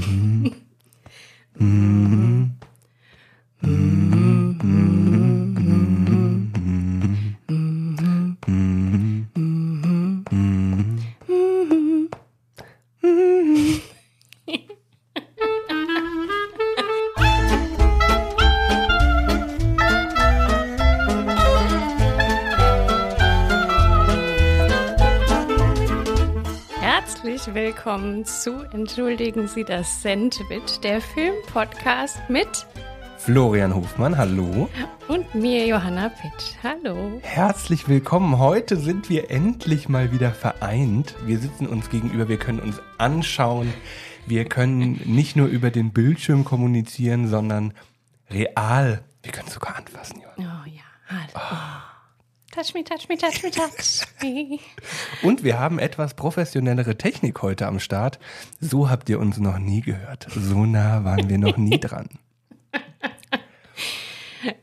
Herzlich willkommen zu Entschuldigen Sie das Sandwich, der Filmpodcast mit Florian Hofmann, hallo. und mir Johanna Pitsch. Hallo. Herzlich willkommen. Heute sind wir endlich mal wieder vereint. Wir sitzen uns gegenüber, wir können uns anschauen. Wir können nicht nur über den Bildschirm kommunizieren, sondern real. Wir können sogar anfassen, Johanna. Oh ja, hallo. Touch me, touch me, touch me, touch me. Und wir haben etwas professionellere Technik heute am Start. So habt ihr uns noch nie gehört. So nah waren wir noch nie dran.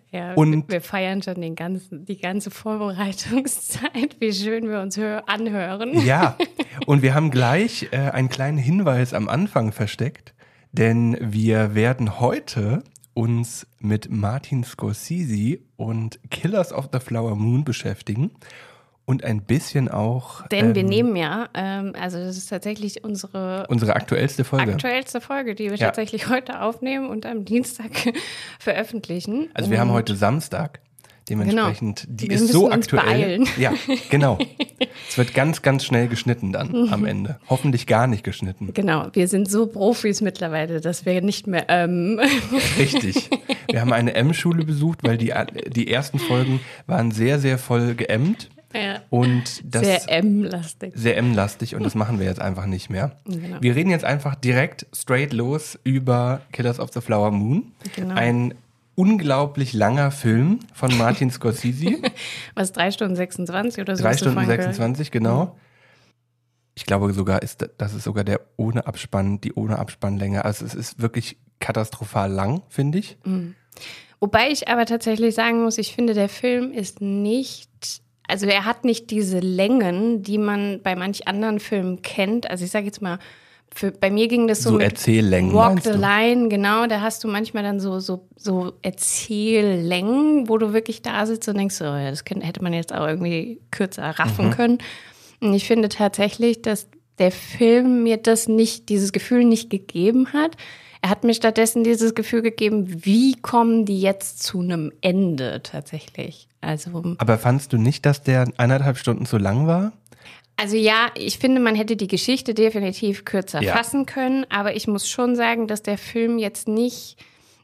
Ja, Und- wir feiern schon den ganzen, die ganze Vorbereitungszeit, wie schön wir uns hör anhören. Ja, und wir haben gleich äh, einen kleinen Hinweis am Anfang versteckt, denn wir werden heute uns mit Martin Scorsese und Killers of the Flower Moon beschäftigen und ein bisschen auch Denn wir ähm, nehmen ja, ähm, also das ist tatsächlich unsere unsere aktuellste Folge. aktuellste Folge, die wir Ja. tatsächlich heute aufnehmen und am Dienstag veröffentlichen. also wir haben heute Samstag. Dementsprechend, die Wir ist so aktuell. beeilen. Ja, genau. es wird ganz, ganz schnell geschnitten dann am Ende. Hoffentlich gar nicht geschnitten. Genau, wir sind so Profis mittlerweile, dass wir nicht mehr ähm, Richtig. Wir haben eine M-Schule besucht, weil die, die ersten Folgen waren sehr, sehr voll geämmt ja, und das sehr M-lastig. sehr M-lastig und das machen wir jetzt einfach nicht mehr. Genau. Wir reden jetzt einfach direkt straight los über Killers of the Flower Moon. Genau. Ein unglaublich langer Film von Martin Scorsese. Was, drei Stunden 26 oder so? Drei Stunden vorhin gehört? 26, genau. Ich glaube sogar, ist, das ist sogar der ohne Abspann, die ohne Abspannlänge. Also es ist wirklich katastrophal lang, finde ich. Wobei ich aber tatsächlich sagen muss, ich finde, der Film ist nicht, also er hat nicht diese Längen, die man bei manch anderen Filmen kennt. Also ich sage jetzt mal, für, bei mir ging das so, So mit Erzähllängen, Walk the du? Line, genau, da hast du manchmal dann so, so, so Erzähllängen, wo du wirklich da sitzt und denkst, so, ja, das könnte, hätte man jetzt auch irgendwie kürzer raffen Mhm. können. Und ich finde tatsächlich, dass der Film mir das nicht, dieses Gefühl nicht gegeben hat. Er hat mir stattdessen dieses Gefühl gegeben, wie kommen die jetzt zu einem Ende tatsächlich? Also, Aber fandst du nicht, dass der eineinhalb Stunden zu lang war? Also ja, ich finde, man hätte die Geschichte definitiv kürzer Ja. fassen können, aber ich muss schon sagen, dass der Film jetzt nicht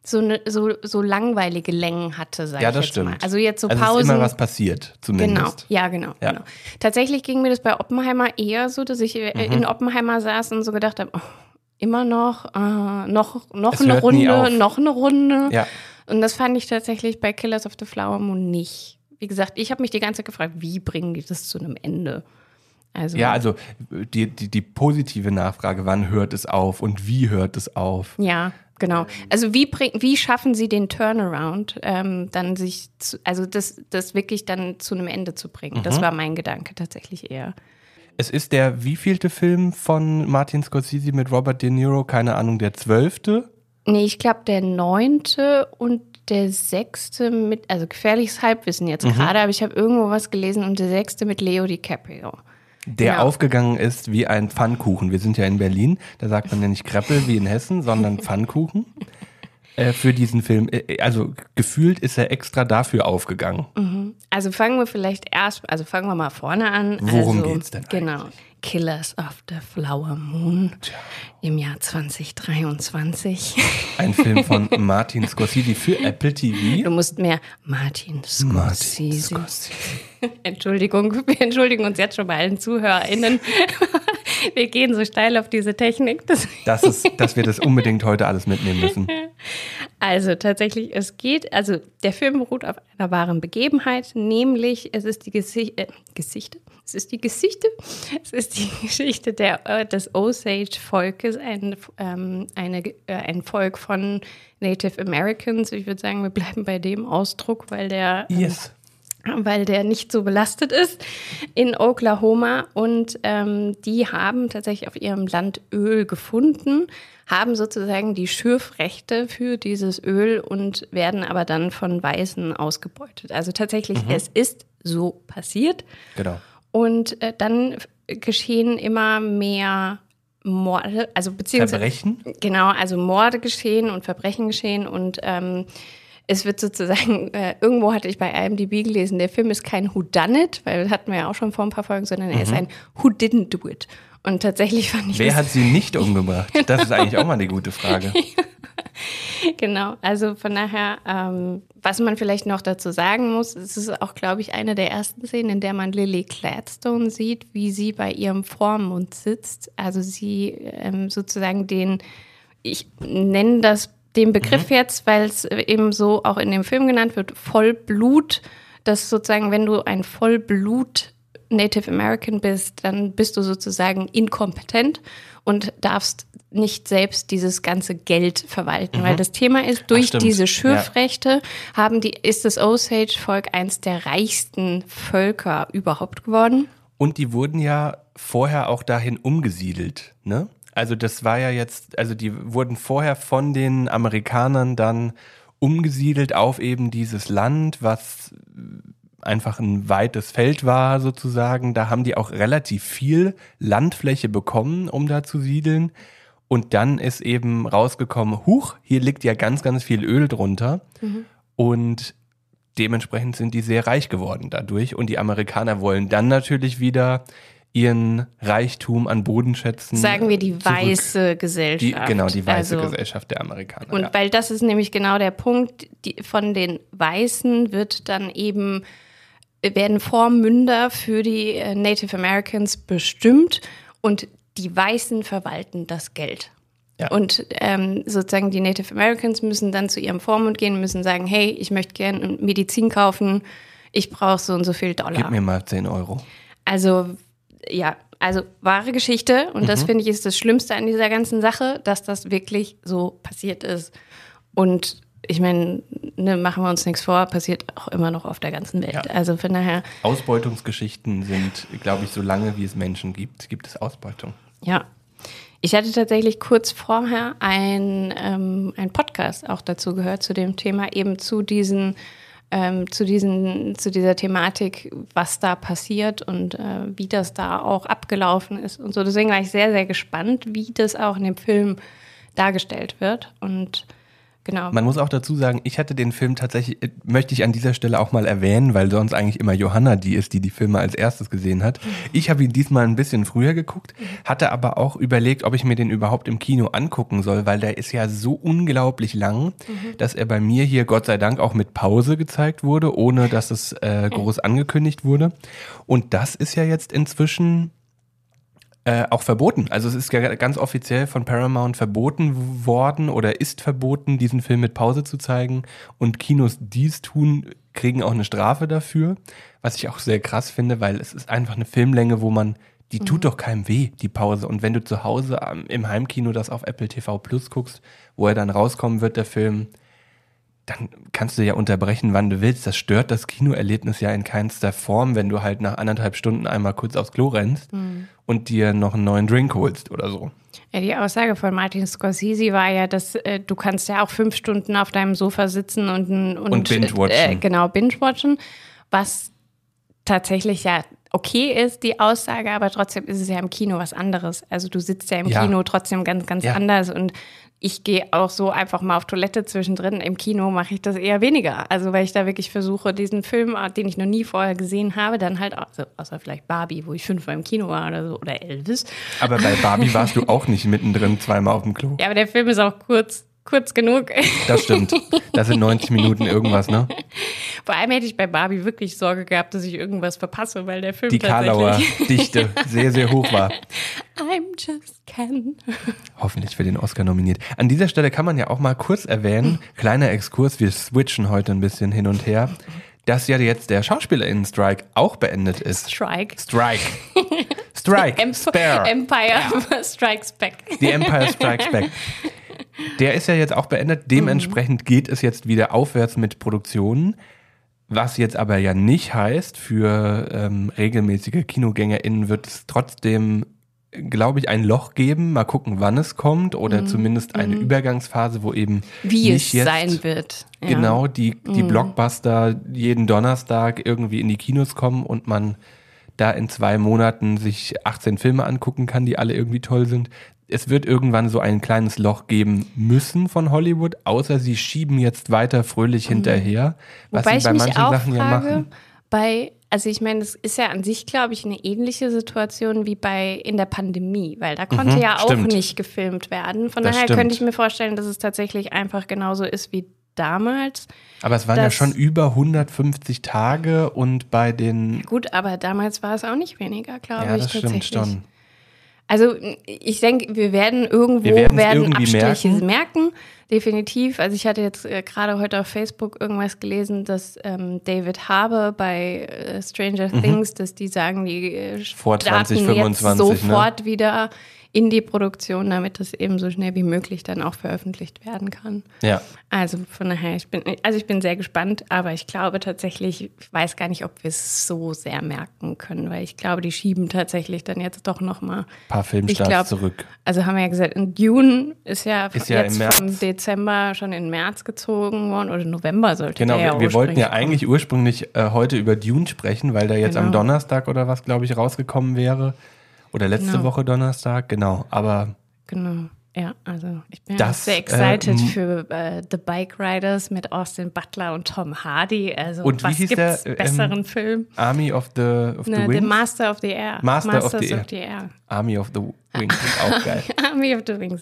so, ne, so, so langweilige Längen hatte, sag Ja, ich das jetzt stimmt. mal. Also jetzt so also Pausen. ist immer was passiert, Genau, zumindest. ja, genau, Ja. genau. Tatsächlich ging mir das bei Oppenheimer eher so, dass ich äh, Mhm. in Oppenheimer saß und so gedacht habe, oh, immer noch, äh, noch, noch Es eine Runde, noch eine Runde. Ja. Und das fand ich tatsächlich bei Killers of the Flower Moon nicht. Wie gesagt, ich habe mich die ganze Zeit gefragt, wie bringen die das zu einem Ende? Also, Ja, also die, die, die positive Nachfrage, wann hört es auf und wie hört es auf? Ja, genau. Also wie bring, wie schaffen Sie den Turnaround, ähm, dann sich, zu, also das, das wirklich dann zu einem Ende zu bringen? Mhm. Das war mein Gedanke tatsächlich eher. Es ist der wievielte Film von Martin Scorsese mit Robert De Niro? Keine Ahnung, der zwölfte? Nee, ich glaube der neunte und der sechste mit, also gefährliches Halbwissen jetzt Mhm. gerade, aber ich habe irgendwo was gelesen und der sechste mit Leo DiCaprio. Der Ja. aufgegangen ist wie ein Pfannkuchen. Wir sind ja in Berlin, da sagt man ja nicht Kreppel wie in Hessen, sondern Pfannkuchen. Äh, für diesen Film. Äh, Also gefühlt ist er extra dafür aufgegangen. Also fangen wir vielleicht erst, also fangen wir mal vorne an. Worum also, geht's denn Genau. Killers of the Flower Moon im Jahr 2023. Ein Film von Martin Scorsese für Apple Du TV. musst mehr Martin Martin Scorsese. Scorsese. Entschuldigung, wir entschuldigen uns jetzt schon bei allen ZuhörerInnen. Wir gehen so steil auf diese Technik. Das ist, dass wir das unbedingt heute alles mitnehmen müssen. Also tatsächlich, es geht, also der Film beruht auf einer wahren Begebenheit, nämlich es ist die Gesicht, äh, Geschichte, es ist die Geschichte, es ist die Geschichte der, äh, des Osage-Volkes, ein, ähm, eine, äh, ein Volk von Native Americans. Ich würde sagen, wir bleiben bei dem Ausdruck, weil der ähm, Yes. weil der nicht so belastet ist in Oklahoma. Und ähm, die haben tatsächlich auf ihrem Land Öl gefunden, haben sozusagen die Schürfrechte für dieses Öl und werden aber dann von Weißen ausgebeutet. Also tatsächlich, mhm. es ist so passiert. Genau. Und äh, dann geschehen immer mehr Morde, also beziehungsweise Verbrechen? Genau, also Morde geschehen und Verbrechen geschehen und ähm, es wird sozusagen, äh, irgendwo hatte ich bei IMDb gelesen, der Film ist kein Who Done It, weil hatten wir ja auch schon vor ein paar Folgen, sondern mhm. er ist mhm. ein Who Didn't Do It. Und tatsächlich fand ich. Wer hat sie nicht umgebracht? Das ist eigentlich auch mal eine gute Frage. genau, also von daher, ähm, was man vielleicht noch dazu sagen muss, es ist auch, glaube ich, eine der ersten Szenen, in der man Lily Gladstone sieht, wie sie bei ihrem Vormund sitzt. Also sie ähm, sozusagen den, ich nenne das den Begriff mhm. jetzt, weil es eben so auch in dem Film genannt wird, Vollblut, dass sozusagen, wenn du ein Vollblut Native American bist, dann bist du sozusagen inkompetent und darfst nicht selbst dieses ganze Geld verwalten, mhm. weil das Thema ist, durch Ach, diese Schürfrechte ja. haben die, ist das Osage-Volk eins der reichsten Völker überhaupt geworden. Und die wurden ja vorher auch dahin umgesiedelt, ne? Also das war ja jetzt, also die wurden vorher von den Amerikanern dann umgesiedelt auf eben dieses Land, was einfach ein weites Feld war sozusagen. Da haben die auch relativ viel Landfläche bekommen, um da zu siedeln. Und dann ist eben rausgekommen, huch, hier liegt ja ganz, ganz viel Öl drunter. Mhm. Und dementsprechend sind die sehr reich geworden dadurch. Und die Amerikaner wollen dann natürlich wieder ihren Reichtum an Bodenschätzen. Sagen wir die zurück. weiße Gesellschaft. Die, genau, die weiße also, Gesellschaft der Amerikaner. Und ja. weil das ist nämlich genau der Punkt, die, von den Weißen wird dann eben, werden Vormünder für die äh, Native Americans bestimmt und die Weißen verwalten das Geld. Ja. Und ähm, sozusagen die Native Americans müssen dann zu ihrem Vormund gehen, müssen sagen, hey, ich möchte gerne Medizin kaufen, ich brauche so und so viel Dollar. Gib mir mal 10 Euro. Also ja, also wahre Geschichte. Und mhm. das finde ich ist das Schlimmste an dieser ganzen Sache, dass das wirklich so passiert ist. Und ich meine, ne, machen wir uns nichts vor, passiert auch immer noch auf der ganzen Welt. Ja. Also von daher. Ausbeutungsgeschichten sind, glaube ich, so lange wie es Menschen gibt, gibt es Ausbeutung. Ja. Ich hatte tatsächlich kurz vorher ein, ähm, ein Podcast auch dazu gehört, zu dem Thema, eben zu diesen ähm, zu, diesen, zu dieser Thematik, was da passiert und äh, wie das da auch abgelaufen ist und so. Deswegen war ich sehr, sehr gespannt, wie das auch in dem Film dargestellt wird. Und Genau. Man muss auch dazu sagen, ich hatte den Film tatsächlich, äh, möchte ich an dieser Stelle auch mal erwähnen, weil sonst eigentlich immer Johanna die ist, die die Filme als erstes gesehen hat. Mhm. Ich habe ihn diesmal ein bisschen früher geguckt, mhm. hatte aber auch überlegt, ob ich mir den überhaupt im Kino angucken soll, weil der ist ja so unglaublich lang, mhm. dass er bei mir hier Gott sei Dank auch mit Pause gezeigt wurde, ohne dass es äh, groß angekündigt wurde. Und das ist ja jetzt inzwischen äh, auch verboten. Also es ist ganz offiziell von Paramount verboten worden oder ist verboten, diesen Film mit Pause zu zeigen. Und Kinos, die es tun, kriegen auch eine Strafe dafür. Was ich auch sehr krass finde, weil es ist einfach eine Filmlänge, wo man, die mhm. tut doch keinem weh, die Pause. Und wenn du zu Hause im Heimkino das auf Apple TV Plus guckst, wo er dann rauskommen wird, der Film, dann kannst du ja unterbrechen, wann du willst. Das stört das Kinoerlebnis ja in keinster Form, wenn du halt nach anderthalb Stunden einmal kurz aufs Klo rennst mhm. und dir noch einen neuen Drink holst oder so. Ja, die Aussage von Martin Scorsese war ja, dass äh, du kannst ja auch fünf Stunden auf deinem Sofa sitzen und, und, und binge-watchen. Äh, genau, binge-watchen, was tatsächlich ja okay ist, die Aussage, aber trotzdem ist es ja im Kino was anderes. Also du sitzt ja im ja. Kino trotzdem ganz, ganz ja. anders und ich gehe auch so einfach mal auf Toilette zwischendrin. Im Kino mache ich das eher weniger. Also weil ich da wirklich versuche, diesen Film, den ich noch nie vorher gesehen habe, dann halt, also, außer vielleicht Barbie, wo ich fünfmal im Kino war oder so, oder Elvis. Aber bei Barbie warst du auch nicht mittendrin zweimal auf dem Klo. Ja, aber der Film ist auch kurz kurz genug. Das stimmt. Das sind 90 Minuten irgendwas, ne? Vor allem hätte ich bei Barbie wirklich Sorge gehabt, dass ich irgendwas verpasse, weil der Film Die Karlauer Dichte sehr, sehr hoch war. I'm just Ken. Hoffentlich für den Oscar nominiert. An dieser Stelle kann man ja auch mal kurz erwähnen, kleiner Exkurs, wir switchen heute ein bisschen hin und her, dass ja jetzt der SchauspielerInnen-Strike auch beendet ist. Strike. Strike. Strike. Emp Spare. Empire Strikes Back. Die Empire Strikes Back. Der ist ja jetzt auch beendet. Dementsprechend geht es jetzt wieder aufwärts mit Produktionen. Was jetzt aber ja nicht heißt, für ähm, regelmäßige KinogängerInnen wird es trotzdem, glaube ich, ein Loch geben. Mal gucken, wann es kommt oder Mhm. zumindest eine Übergangsphase, wo eben Wie nicht es jetzt sein wird. Ja. Mhm. genau die, die Blockbuster jeden Donnerstag irgendwie in die Kinos kommen und man da in zwei Monaten sich 18 Filme angucken kann, die alle irgendwie toll sind. Es wird irgendwann so ein kleines Loch geben müssen von Hollywood, außer sie schieben jetzt weiter fröhlich hinterher, was Mhm. Wobei sie ich bei manchen Sachen ja frage, machen. bei, also ich meine, es ist ja an sich, glaube ich, eine ähnliche Situation wie bei in der Pandemie, weil da konnte Mhm, ja auch stimmt. nicht gefilmt werden. Von Das daher stimmt. könnte ich mir vorstellen, dass es tatsächlich einfach genauso ist wie damals. Aber es waren ja das- schon über 150 Tage und bei den Gut, aber damals war es auch nicht weniger, glaube ja, ich das tatsächlich. stimmt schon. Also ich denke, wir werden irgendwo Wir werden Abstriche merken. merken. definitiv. Also ich hatte jetzt äh, gerade heute auf Facebook irgendwas gelesen, dass ähm, David Harbour bei äh, Stranger Things, dass die sagen, die äh, Mhm. Vor starten 2025, jetzt ne? sofort wieder in die Produktion, damit das eben so schnell wie möglich dann auch veröffentlicht werden kann. Ja. Also von daher, ich bin, also ich bin sehr gespannt, aber ich glaube tatsächlich, ich weiß gar nicht, ob wir es so sehr merken können, weil ich glaube, die schieben tatsächlich dann jetzt doch nochmal. Ein paar Filmstarts glaub, zurück. Also haben wir ja gesagt, in Dune ist ja, Ist ja jetzt vom Dezember schon in März gezogen worden oder November sollte Genau, der ja wir, wir wollten ja eigentlich ursprünglich äh, heute über Dune sprechen, weil der jetzt am Genau. Donnerstag oder was, glaube ich, rausgekommen wäre. Oder letzte Genau. Woche Donnerstag, genau. Aber Genau. Ja, also ich bin Das, sehr excited ähm, für äh, The Bike Riders mit Austin Butler und Tom Hardy. Also Und wie was hieß gibt's der, ähm, besseren Film? Army of the, of the Ne, The Wings? Master of the Air. Master of Masters the Air. of the Air. Army of the Wings ist auch geil. Army of the Wings.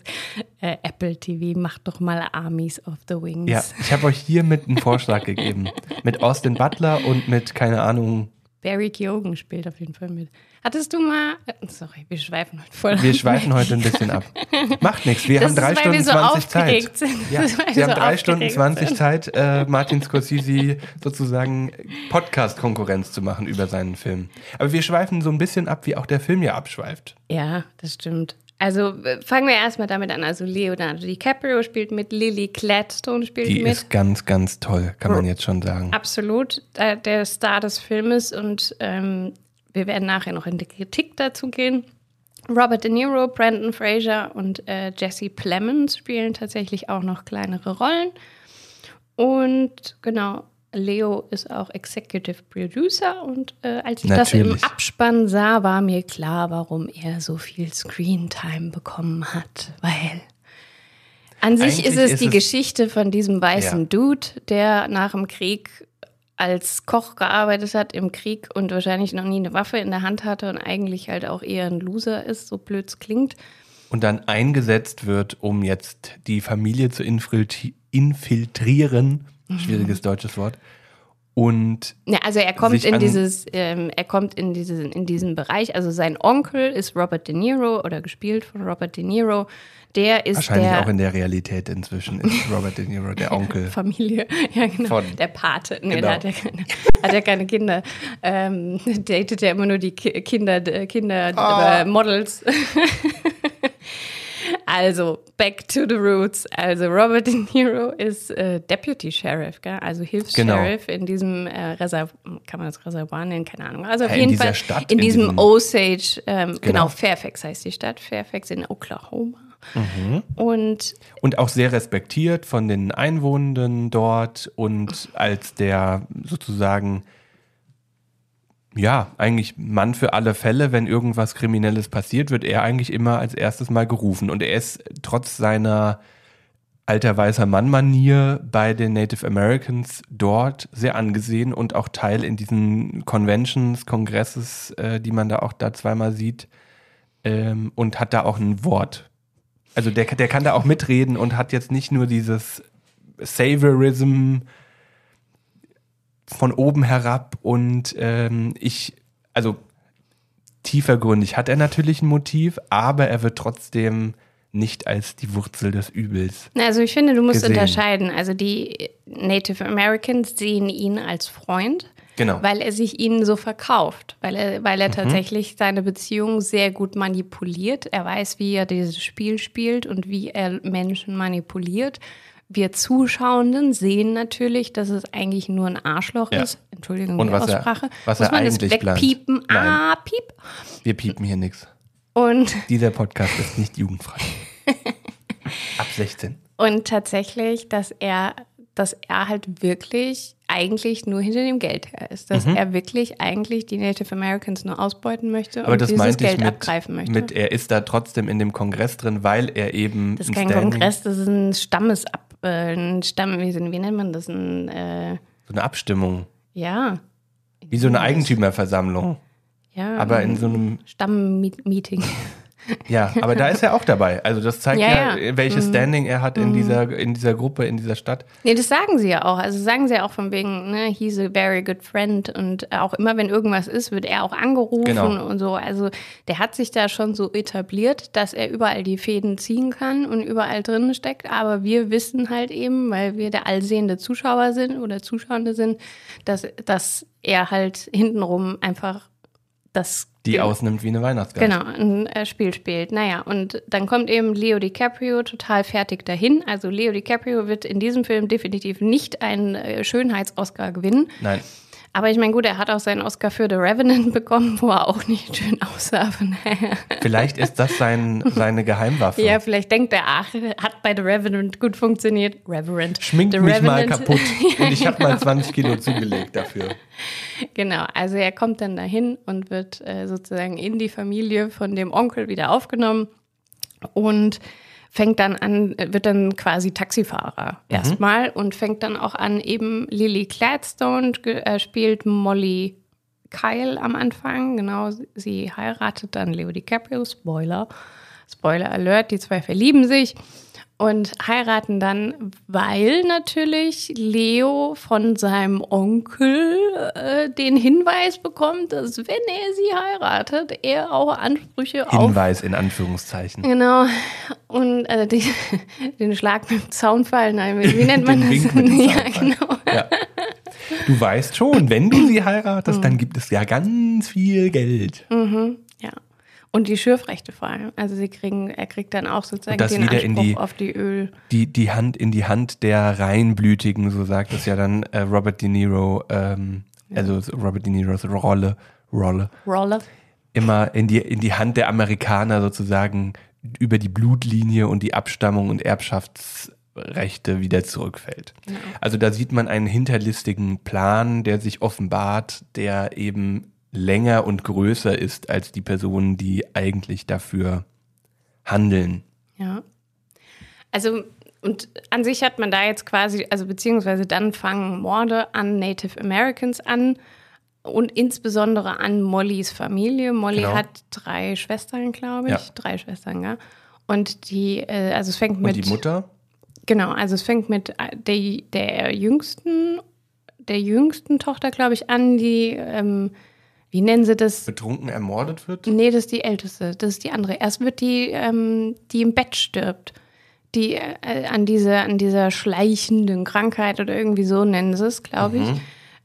Äh, Apple TV macht doch mal Armies of the Wings. Ja, ich habe euch hiermit einen Vorschlag gegeben. Mit Austin Butler und mit, keine Ahnung, Barry Keoghan spielt auf jeden Fall mit. Hattest du mal. äh, Sorry, wir schweifen heute voll. wir ab. schweifen heute ein bisschen ab. Macht nichts, wir Das haben drei ist, Stunden wir so 20 Zeit. sind. Ja, wir wir haben so drei Stunden aufgeregt 20 sind. Zeit, äh, Martin Scorsese sozusagen Podcast-Konkurrenz zu machen über seinen Film. Aber wir schweifen so ein bisschen ab, wie auch der Film ja abschweift. Ja, das stimmt. Also äh, fangen wir erstmal damit an. Also Leonardo DiCaprio spielt mit, Lily Gladstone spielt Die mit. ist ganz, ganz toll, kann man jetzt schon sagen. Absolut äh, der Star des Filmes und ähm, wir werden nachher noch in die Kritik dazu gehen. Robert De Niro, Brandon Fraser und äh, Jesse Plemons spielen tatsächlich auch noch kleinere Rollen. Und genau, Leo ist auch Executive Producer und äh, als ich das im Natürlich. Abspann sah, war mir klar, warum er so viel Screentime bekommen hat, weil an sich Eigentlich ist es ist die es- Geschichte von diesem weißen Ja. Dude, der nach dem Krieg als Koch gearbeitet hat im Krieg und wahrscheinlich noch nie eine Waffe in der Hand hatte und eigentlich halt auch eher ein Loser ist, so blöd es klingt. Und dann eingesetzt wird, um jetzt die Familie zu infiltri infiltrieren. Mhm. Schwieriges deutsches Wort. Und Ja, also er kommt in dieses, ähm, er kommt in diesen, in diesen Bereich. Also sein Onkel ist Robert De Niro oder gespielt von Robert De Niro. Der ist wahrscheinlich der auch in der Realität inzwischen ist Robert De Niro der Onkel. Familie, ja genau, Von- der Pate. Nee, Genau. der hat ja keine, hat ja keine Kinder. Ähm, datet ja immer nur die Ki Kinder, äh, Kinder Ah. äh, Models. also, back to the roots. Also, Robert De Niro ist äh, Deputy Sheriff, gell? also Hilfs-Sheriff in diesem äh, Reservoir, kann man das Reservoir nennen? Keine Ahnung. Also, auf Ja, in jeden dieser Fall Stadt, in in diesem diesem- Osage, ähm, genau. Genau. Fairfax heißt die Stadt, Fairfax in Oklahoma. Mhm. Und Und auch sehr respektiert von den Einwohnenden dort und als der sozusagen, ja, eigentlich Mann für alle Fälle, wenn irgendwas Kriminelles passiert, wird er eigentlich immer als erstes mal gerufen. Und er ist trotz seiner alter weißer Mann-Manier bei den Native Americans dort sehr angesehen und auch Teil in diesen Conventions, Kongresses, äh, die man da auch da zweimal sieht ähm, und hat da auch ein Wort. Also der, der kann da auch mitreden und hat jetzt nicht nur dieses Saviorism von oben herab und ähm, ich, also tiefergründig hat er natürlich ein Motiv, aber er wird trotzdem nicht als die Wurzel des Übels. Also ich finde, du musst gesehen. unterscheiden. Also die Native Americans sehen ihn als Freund, Genau. weil er sich ihnen so verkauft, weil er, weil er tatsächlich seine Beziehung sehr gut manipuliert. Er weiß, wie er dieses Spiel spielt und wie er Menschen manipuliert, wir Zuschauenden sehen natürlich, dass es eigentlich nur ein Arschloch Ja. ist. Entschuldigung, Und die was er- Aussprache. was Muss er man das eigentlich plant. wegpiepen? Nein. Ah, piep. Wir piepen hier nichts. Und, Dieser Podcast ist nicht jugendfrei. Ab 16. und tatsächlich, dass er, dass er halt wirklich eigentlich nur hinter dem Geld her ist. Dass er wirklich eigentlich die Native Americans nur ausbeuten möchte Mhm. Aber und das dieses Geld mit, abgreifen möchte. mit, er ist da trotzdem in dem Kongress drin, weil er eben. das ist ein kein Standing- Kongress, das ist ein Stammesab, äh, ein Stamm, wie, wie nennt man das? Ein, äh, So eine Abstimmung. ja, Wie so eine Eigentümerversammlung. ja. Aber in so einem. Stammmeeting. Ja, aber da ist er auch dabei. Also das zeigt ja, Ja, ja. welches Standing er hat in, dieser, in dieser Gruppe, in dieser Stadt. Nee, das sagen sie ja auch. Also sagen sie ja auch von wegen, ne, he's a very good friend und auch immer, wenn irgendwas ist, wird er auch angerufen Genau. und so. Also der hat sich da schon so etabliert, dass er überall die Fäden ziehen kann und überall drin steckt. Aber wir wissen halt eben, weil wir der allsehende Zuschauer sind oder Zuschauende sind, dass, dass er halt hintenrum einfach das Die ausnimmt wie eine Weihnachtsgans. Genau, ein äh, Spiel spielt. Naja, und dann kommt eben Leo DiCaprio total fertig dahin. Also Leo DiCaprio wird in diesem Film definitiv nicht einen äh, Schönheits-Oscar gewinnen. Nein. Aber ich meine, gut, er hat auch seinen Oscar für The Revenant bekommen, wo er auch nicht schön aussah. Vielleicht ist das sein, seine Geheimwaffe. Ja, vielleicht denkt er, ach, hat bei The Revenant gut funktioniert. Reverend. Schminkt The mich mal Revenant- kaputt. Und ich habe mal 20 Kilo zugelegt dafür. Genau, also er kommt dann dahin und wird äh, sozusagen in die Familie von dem Onkel wieder aufgenommen und fängt dann an, äh, wird dann quasi Taxifahrer erstmal und fängt dann auch an, eben Lily Gladstone äh, spielt Molly Kyle am Anfang, genau, sie heiratet dann Leo DiCaprio, Spoiler, Spoiler Alert, die zwei verlieben sich und heiraten dann, weil natürlich Leo von seinem Onkel äh, den Hinweis bekommt, dass wenn er sie heiratet, er auch Ansprüche auf Hinweis in Anführungszeichen. Genau. Und äh, die, den Schlag mit dem Zaunfall, nein, wie nennt man das? Ja, genau. Ja. Du weißt schon, wenn du sie heiratest, dann gibt es ja ganz viel Geld. Ja. Und die Schürfrechte vor allem. Also sie kriegen, er kriegt dann auch sozusagen das den wieder in Anspruch die- auf die Öl. Die, die Hand in die Hand der Reinblütigen, so sagt es ja dann äh, Robert De Niro, ähm, also Robert De Niros Rolle, Rolle, Roller. immer in die, in die Hand der Amerikaner sozusagen über die Blutlinie und die Abstammung und Erbschaftsrechte wieder zurückfällt. Also da sieht man einen hinterlistigen Plan, der sich offenbart, der eben länger und größer ist als die Personen, die eigentlich dafür handeln. Ja. Also, und an sich hat man da jetzt quasi, also beziehungsweise dann fangen Morde an Native Americans an und insbesondere an Mollys Familie. Molly Genau. hat drei Schwestern, glaube ich. Ja. Drei Schwestern, ja. Und die, äh, also es fängt Und mit. die Mutter? Genau, also es fängt mit äh, der, der jüngsten, der jüngsten Tochter, glaube ich, an, die, ähm, wie nennen sie das? betrunken ermordet wird? Nee, das ist die älteste, das ist die andere. Erst wird die, ähm, die im Bett stirbt. Die äh, an, dieser, an dieser schleichenden Krankheit oder irgendwie so nennen sie es, glaube ich,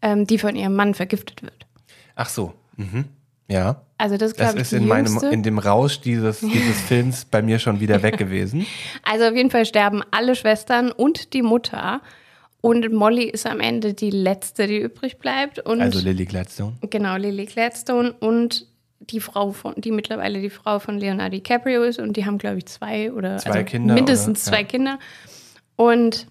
ähm, die von ihrem Mann vergiftet wird. Ach so. Mhm. Ja. Also das ist, Das ich, ist in, meinem, in dem Rausch dieses, dieses Films bei mir schon wieder weg gewesen. Also auf jeden Fall sterben alle Schwestern und die Mutter. Und Molly ist am Ende die letzte, die übrig bleibt. Und Also Lily Gladstone. Genau, Lily Gladstone und die Frau von, die mittlerweile die Frau von Leonardo DiCaprio ist und die haben, glaube ich, zwei oder Zwei also Kinder, mindestens oder? zwei Ja. Kinder. Und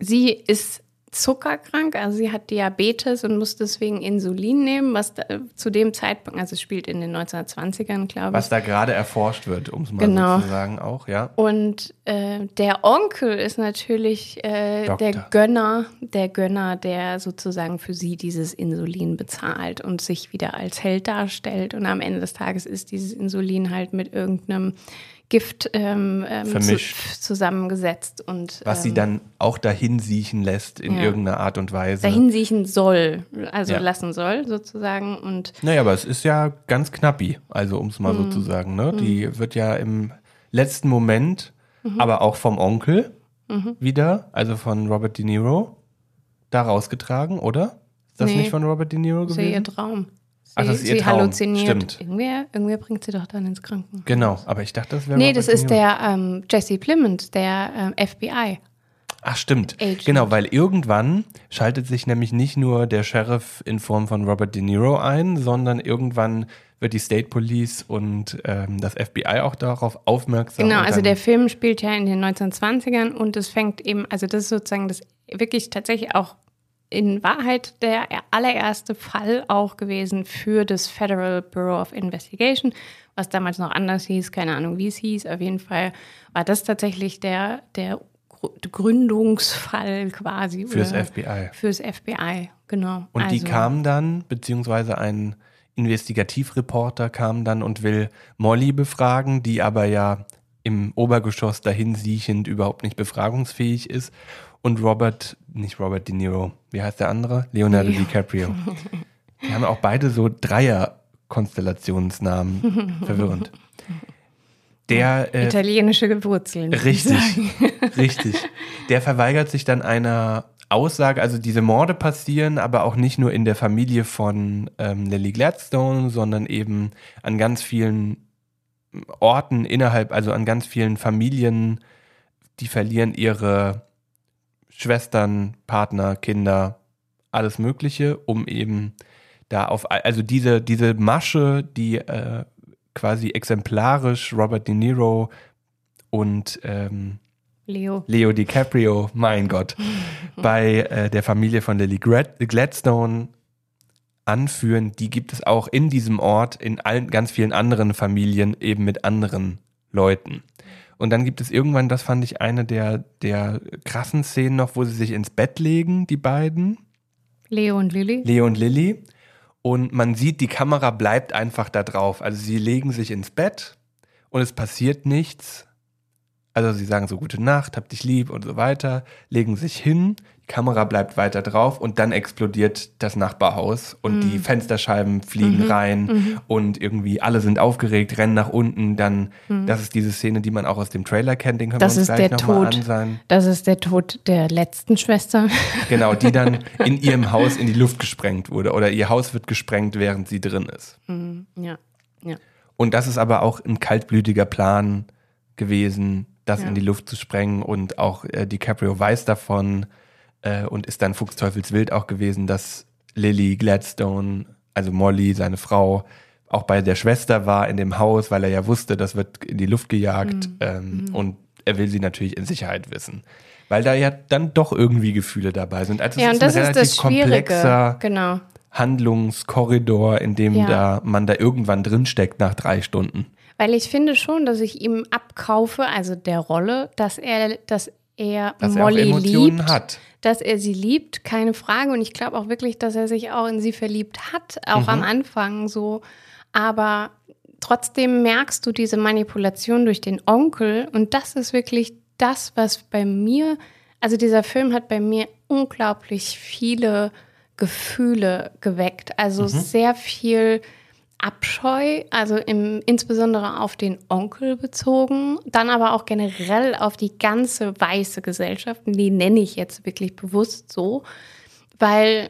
sie ist zuckerkrank, also sie hat Diabetes und muss deswegen Insulin nehmen, was da, zu dem Zeitpunkt, also es spielt in den 1920ern, glaube ich. Was da gerade erforscht wird, um es mal Genau. so zu sagen auch, ja. Und äh, der Onkel ist natürlich äh, der Gönner, der Gönner, der sozusagen für sie dieses Insulin bezahlt und sich wieder als Held darstellt. Und am Ende des Tages ist dieses Insulin halt mit irgendeinem Gift ähm, ähm, Vermischt. Zu, zusammengesetzt und Was sie ähm, dann auch dahin siechen lässt in Ja. irgendeiner Art und Weise. dahin siechen soll, also Ja. lassen soll sozusagen. Und Naja, aber es ist ja ganz knappi, also um es mal Mhm. so zu sagen. Ne? Die wird ja im letzten Moment, Mhm. aber auch vom Onkel wieder, also von Robert De Niro, da rausgetragen, oder? Ist das Nee. nicht von Robert De Niro das ist ja ihr gewesen? Traum. Ach, das ist ihr sie Traum. halluziniert. Stimmt. Irgendwer, irgendwer bringt sie doch dann ins Krankenhaus. Genau, aber ich dachte, das wäre Nee, Robert das ist der ähm, Jesse Plemons, der ähm, FBI. Ach stimmt, Agent. genau, weil irgendwann schaltet sich nämlich nicht nur der Sheriff in Form von Robert De Niro ein, sondern irgendwann wird die State Police und ähm, das FBI auch darauf aufmerksam. Genau, also der Film spielt ja in den 1920ern und es fängt eben, also das ist sozusagen das wirklich tatsächlich auch in Wahrheit der allererste Fall auch gewesen für das Federal Bureau of Investigation, was damals noch anders hieß, keine Ahnung, wie es hieß. Auf jeden Fall war das tatsächlich der, der Gr- Gründungsfall quasi. Fürs FBI. Fürs FBI, genau. Und die Also- kamen dann, beziehungsweise ein Investigativreporter kam dann und will Molly befragen, die aber ja im Obergeschoss dahin siechend überhaupt nicht befragungsfähig ist. Und Robert, nicht Robert De Niro, wie heißt der andere? Leonardo Leo. DiCaprio. Die haben auch beide so Dreier-Konstellationsnamen. Verwirrend. Der äh, Italienische Wurzeln. Richtig, richtig. Der verweigert sich dann einer Aussage, also diese Morde passieren, aber auch nicht nur in der Familie von ähm, Lily Gladstone, sondern eben an ganz vielen Orten innerhalb, also an ganz vielen Familien, die verlieren ihre Schwestern, Partner, Kinder, alles Mögliche, um eben da auf, also diese, diese Masche, die äh, quasi exemplarisch Robert De Niro und ähm, Leo. Leo DiCaprio, mein Gott, bei äh, der Familie von Lily Glad Gladstone anführen, die gibt es auch in diesem Ort, in allen ganz vielen anderen Familien, eben mit anderen Leuten. Und dann gibt es irgendwann, das fand ich eine der, der krassen Szenen noch, wo sie sich ins Bett legen, die beiden. Leo und Lilly. Leo und Lilly. Und man sieht, die Kamera bleibt einfach da drauf. Also sie legen sich ins Bett und es passiert nichts. Also sie sagen so gute Nacht, hab dich lieb und so weiter, legen sich hin, Kamera bleibt weiter drauf und dann explodiert das Nachbarhaus und die Fensterscheiben fliegen rein und irgendwie alle sind aufgeregt, rennen nach unten. Dann, das ist diese Szene, die man auch aus dem Trailer kennt, den können Das wir uns ist gleich der nochmal Tod. ansehen. Das ist der Tod der letzten Schwester. Genau, die dann in ihrem Haus in die Luft gesprengt wurde oder ihr Haus wird gesprengt, während sie drin ist. ja. ja. Und das ist aber auch ein kaltblütiger Plan gewesen, das Ja. in die Luft zu sprengen und auch äh, DiCaprio weiß davon äh, und ist dann fuchsteufelswild auch gewesen, dass Lily Gladstone, also Molly, seine Frau, auch bei der Schwester war in dem Haus, weil er ja wusste, das wird in die Luft gejagt Mhm. ähm, und er will sie natürlich in Sicherheit wissen. Weil da ja dann doch irgendwie Gefühle dabei sind. Also es Ja, ist und das ein ist relativ das Schwierige. komplexer Genau. Handlungskorridor, in dem Ja. da man da irgendwann drinsteckt nach drei Stunden. Weil ich finde schon, dass ich ihm abkaufe, also der Rolle, dass er, dass er Dass er Molly Emotionen liebt, hat. dass er sie liebt, keine Frage. Und ich glaube auch wirklich, dass er sich auch in sie verliebt hat, auch Mhm. am Anfang so. Aber trotzdem merkst du diese Manipulation durch den Onkel. Und das ist wirklich das, was bei mir, also dieser Film hat bei mir unglaublich viele Gefühle geweckt. Also sehr viel Abscheu, also im, insbesondere auf den Onkel bezogen, dann aber auch generell auf die ganze weiße Gesellschaft. Die nenne ich jetzt wirklich bewusst so, weil,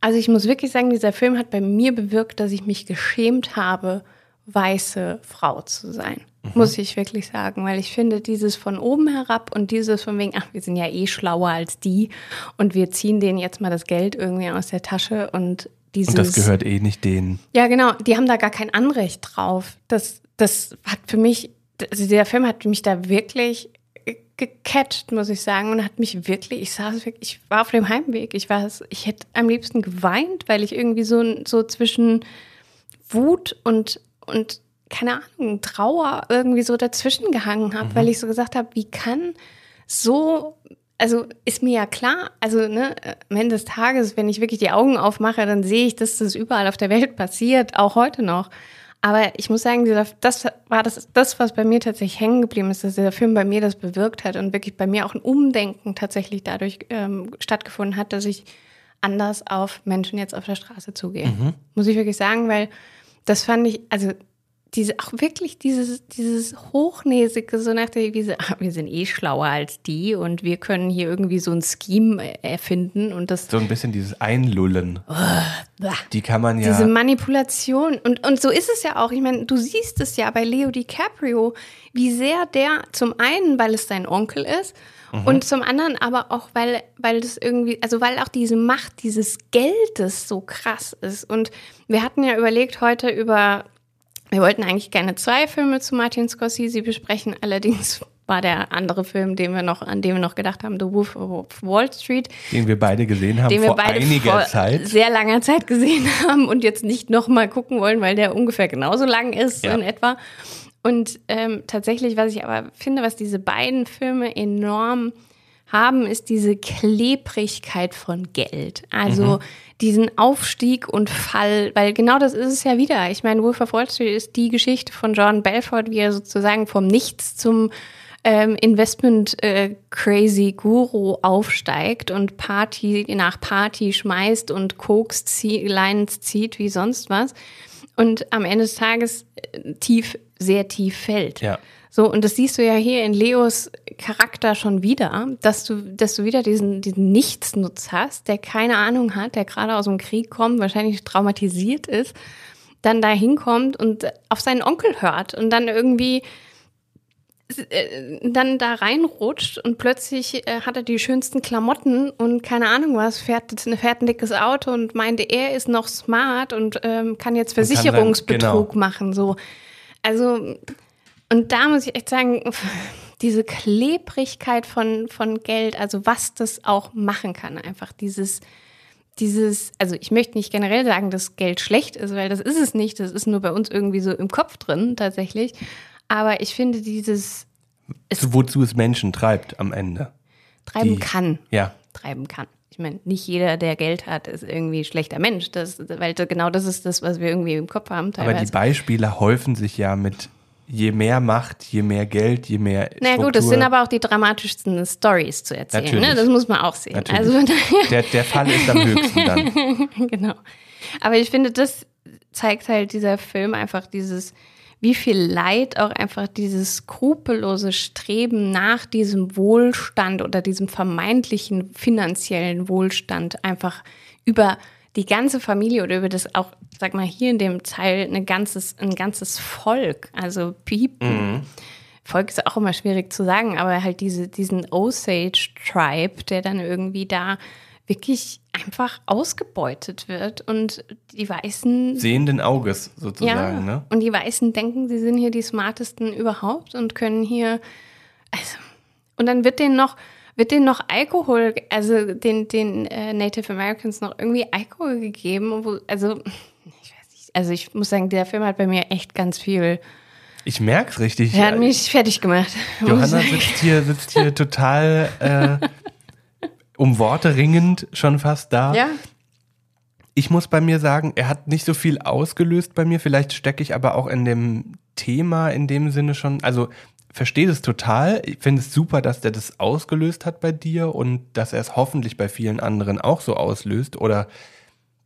also ich muss wirklich sagen, dieser Film hat bei mir bewirkt, dass ich mich geschämt habe, weiße Frau zu sein. Muss ich wirklich sagen, weil ich finde, dieses von oben herab und dieses von wegen, ach, wir sind ja eh schlauer als die und wir ziehen denen jetzt mal das Geld irgendwie aus der Tasche und dieses. Und das gehört eh nicht denen. Ja, genau. Die haben da gar kein Anrecht drauf. Das, das hat für mich, also dieser Film hat mich da wirklich gecatcht, muss ich sagen, und hat mich wirklich, ich saß wirklich, ich war auf dem Heimweg, ich war, ich hätte am liebsten geweint, weil ich irgendwie so, so zwischen Wut und, und keine Ahnung, Trauer irgendwie so dazwischen gehangen habe, weil ich so gesagt habe, wie kann so, also ist mir ja klar, also ne, am Ende des Tages, wenn ich wirklich die Augen aufmache, dann sehe ich, dass das überall auf der Welt passiert, auch heute noch. Aber ich muss sagen, dieser, das war das, das, was bei mir tatsächlich hängen geblieben ist, dass dieser Film bei mir das bewirkt hat und wirklich bei mir auch ein Umdenken tatsächlich dadurch ähm, stattgefunden hat, dass ich anders auf Menschen jetzt auf der Straße zugehe. Muss ich wirklich sagen, weil das fand ich, also diese, auch wirklich dieses, dieses Hochnäsige, so nach der Devise, ach, wir sind eh schlauer als die und wir können hier irgendwie so ein Scheme erfinden und das. So ein bisschen dieses Einlullen. die kann man ja. Diese Manipulation. Und, und so ist es ja auch. Ich meine, du siehst es ja bei Leo DiCaprio, wie sehr der zum einen, weil es sein Onkel ist, Mhm. Und zum anderen aber auch, weil, weil das irgendwie, also weil auch diese Macht dieses Geldes so krass ist. Und wir hatten ja überlegt heute über wir wollten eigentlich gerne zwei Filme zu Martin Scorsese besprechen, allerdings war der andere Film, den wir noch, an den wir noch gedacht haben, The Wolf of Wall Street. Den wir beide gesehen haben den vor einiger vor Zeit. Sehr langer Zeit gesehen haben und jetzt nicht nochmal gucken wollen, weil der ungefähr genauso lang ist, ja. in etwa. Und ähm, tatsächlich, was ich aber finde, was diese beiden Filme enorm haben, ist diese Klebrigkeit von Geld. Also mhm. diesen Aufstieg und Fall, weil genau das ist es ja wieder. Ich meine, Wolf of Wall Street ist die Geschichte von Jordan Belfort, wie er sozusagen vom Nichts zum ähm, Investment äh, Crazy Guru aufsteigt und Party nach Party schmeißt und Koks zie Lines zieht wie sonst was und am Ende des Tages äh, tief, sehr tief fällt. Ja. So, und das siehst du ja hier in Leos Charakter schon wieder, dass du, dass du wieder diesen, diesen Nichtsnutz hast, der keine Ahnung hat, der gerade aus dem Krieg kommt, wahrscheinlich traumatisiert ist, dann da hinkommt und auf seinen Onkel hört und dann irgendwie äh, dann da reinrutscht und plötzlich äh, hat er die schönsten Klamotten und keine Ahnung was, fährt, fährt ein dickes Auto und meinte, er ist noch smart und ähm, kann jetzt Versicherungsbetrug kann dann, genau. machen. So. Also und da muss ich echt sagen, diese Klebrigkeit von, von Geld, also was das auch machen kann, einfach dieses, dieses, also ich möchte nicht generell sagen, dass Geld schlecht ist, weil das ist es nicht, das ist nur bei uns irgendwie so im Kopf drin tatsächlich. Aber ich finde dieses. Es Wozu es Menschen treibt am Ende. Treiben Die, kann. Ja. Treiben kann. Ich meine, nicht jeder, der Geld hat, ist irgendwie ein schlechter Mensch. Das, weil genau das ist das, was wir irgendwie im Kopf haben. Teilweise. Aber die Beispiele häufen sich ja mit je mehr Macht, je mehr Geld, je mehr. Na naja, gut, das sind aber auch die dramatischsten Stories zu erzählen. Ne? Das muss man auch sehen. Natürlich. Also, der, der Fall ist am höchsten dann. genau. Aber ich finde, das zeigt halt dieser Film einfach dieses, wie viel Leid auch einfach dieses skrupellose Streben nach diesem Wohlstand oder diesem vermeintlichen finanziellen Wohlstand einfach über die ganze Familie oder über das auch, sag mal, hier in dem Teil ein ganzes, ein ganzes Volk, also People. Mhm. Volk ist auch immer schwierig zu sagen, aber halt diese, diesen Osage-Tribe, der dann irgendwie da wirklich einfach ausgebeutet wird und die Weißen. Sehenden Auges sozusagen, ja, ne? Und die Weißen denken, sie sind hier die smartesten überhaupt und können hier. Also, und dann wird denen noch wird denen noch Alkohol, also den, den äh, Native Americans noch irgendwie Alkohol gegeben? Wo, also, ich weiß nicht. Also ich muss sagen, der Film hat bei mir echt ganz viel. Ich merk's richtig. Er hat mich fertig gemacht. Johanna sitzt hier, sitzt hier total äh, um Worte ringend schon fast da. Ja. Ich muss bei mir sagen, er hat nicht so viel ausgelöst bei mir. Vielleicht stecke ich aber auch in dem Thema in dem Sinne schon. Also verstehe das total. Ich finde es super, dass der das ausgelöst hat bei dir und dass er es hoffentlich bei vielen anderen auch so auslöst. Oder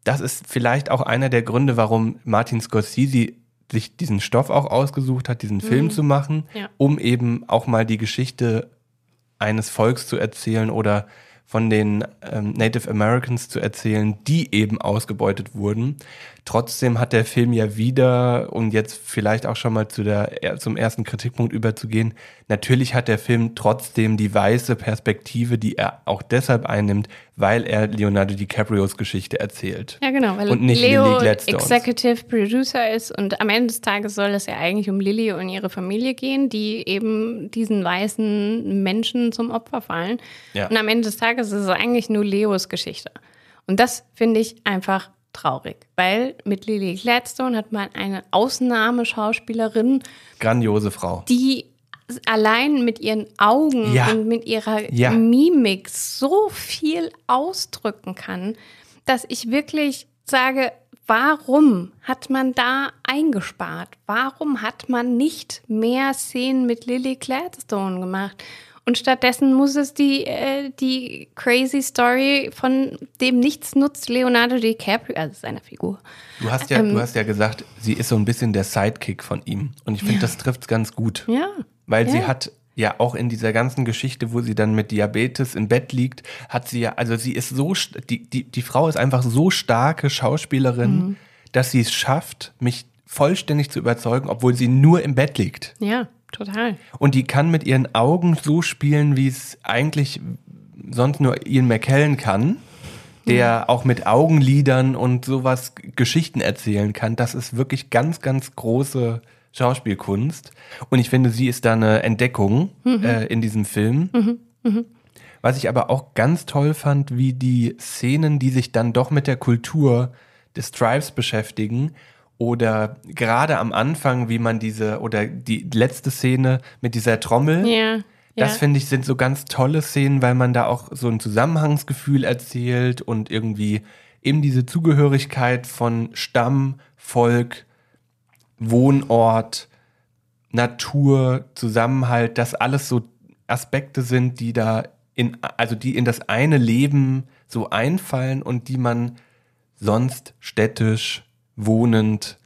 das ist vielleicht auch einer der Gründe, warum Martin Scorsese sich diesen Stoff auch ausgesucht hat, diesen Film mhm. zu machen, ja. um eben auch mal die Geschichte eines Volks zu erzählen oder von den ähm, Native Americans zu erzählen, die eben ausgebeutet wurden. Trotzdem hat der Film ja wieder, um jetzt vielleicht auch schon mal zu der, zum ersten Kritikpunkt überzugehen, natürlich hat der Film trotzdem die weiße Perspektive, die er auch deshalb einnimmt, weil er Leonardo DiCaprios Geschichte erzählt. Ja, genau, weil und nicht Leo Lily Executive Producer ist und am Ende des Tages soll es ja eigentlich um Lily und ihre Familie gehen, die eben diesen weißen Menschen zum Opfer fallen. Ja. Und am Ende des Tages ist es eigentlich nur Leos Geschichte. Und das finde ich einfach traurig, weil mit Lily Gladstone hat man eine Ausnahmeschauspielerin. Grandiose Frau. Die allein mit ihren Augen ja. und mit ihrer ja. Mimik so viel ausdrücken kann, dass ich wirklich sage, warum hat man da eingespart? Warum hat man nicht mehr Szenen mit Lily Gladstone gemacht? Und stattdessen muss es die, äh, die crazy Story von dem Nichtsnutz Leonardo DiCaprio, also seiner Figur. Du hast ja, ähm, du hast ja gesagt, sie ist so ein bisschen der Sidekick von ihm. Und ich finde, ja. das trifft es ganz gut. Ja. Weil ja. sie hat ja auch in dieser ganzen Geschichte, wo sie dann mit Diabetes im Bett liegt, hat sie ja, also sie ist so, die, die, die Frau ist einfach so starke Schauspielerin, mhm. dass sie es schafft, mich vollständig zu überzeugen, obwohl sie nur im Bett liegt. Ja. Total. Und die kann mit ihren Augen so spielen, wie es eigentlich sonst nur Ian McKellen kann, der mhm. auch mit Augenlidern und sowas Geschichten erzählen kann. Das ist wirklich ganz, ganz große Schauspielkunst. Und ich finde, sie ist da eine Entdeckung mhm. äh, in diesem Film. Mhm. mhm. Was ich aber auch ganz toll fand, wie die Szenen, die sich dann doch mit der Kultur des Tribes beschäftigen, oder gerade am Anfang, wie man diese, oder die letzte Szene mit dieser Trommel. Ja. Das ja. finde ich sind so ganz tolle Szenen, weil man da auch so ein Zusammenhangsgefühl erzählt und irgendwie eben diese Zugehörigkeit von Stamm, Volk, Wohnort, Natur, Zusammenhalt, das alles so Aspekte sind, die da in, also die in das eine Leben so einfallen und die man sonst städtisch wohnend,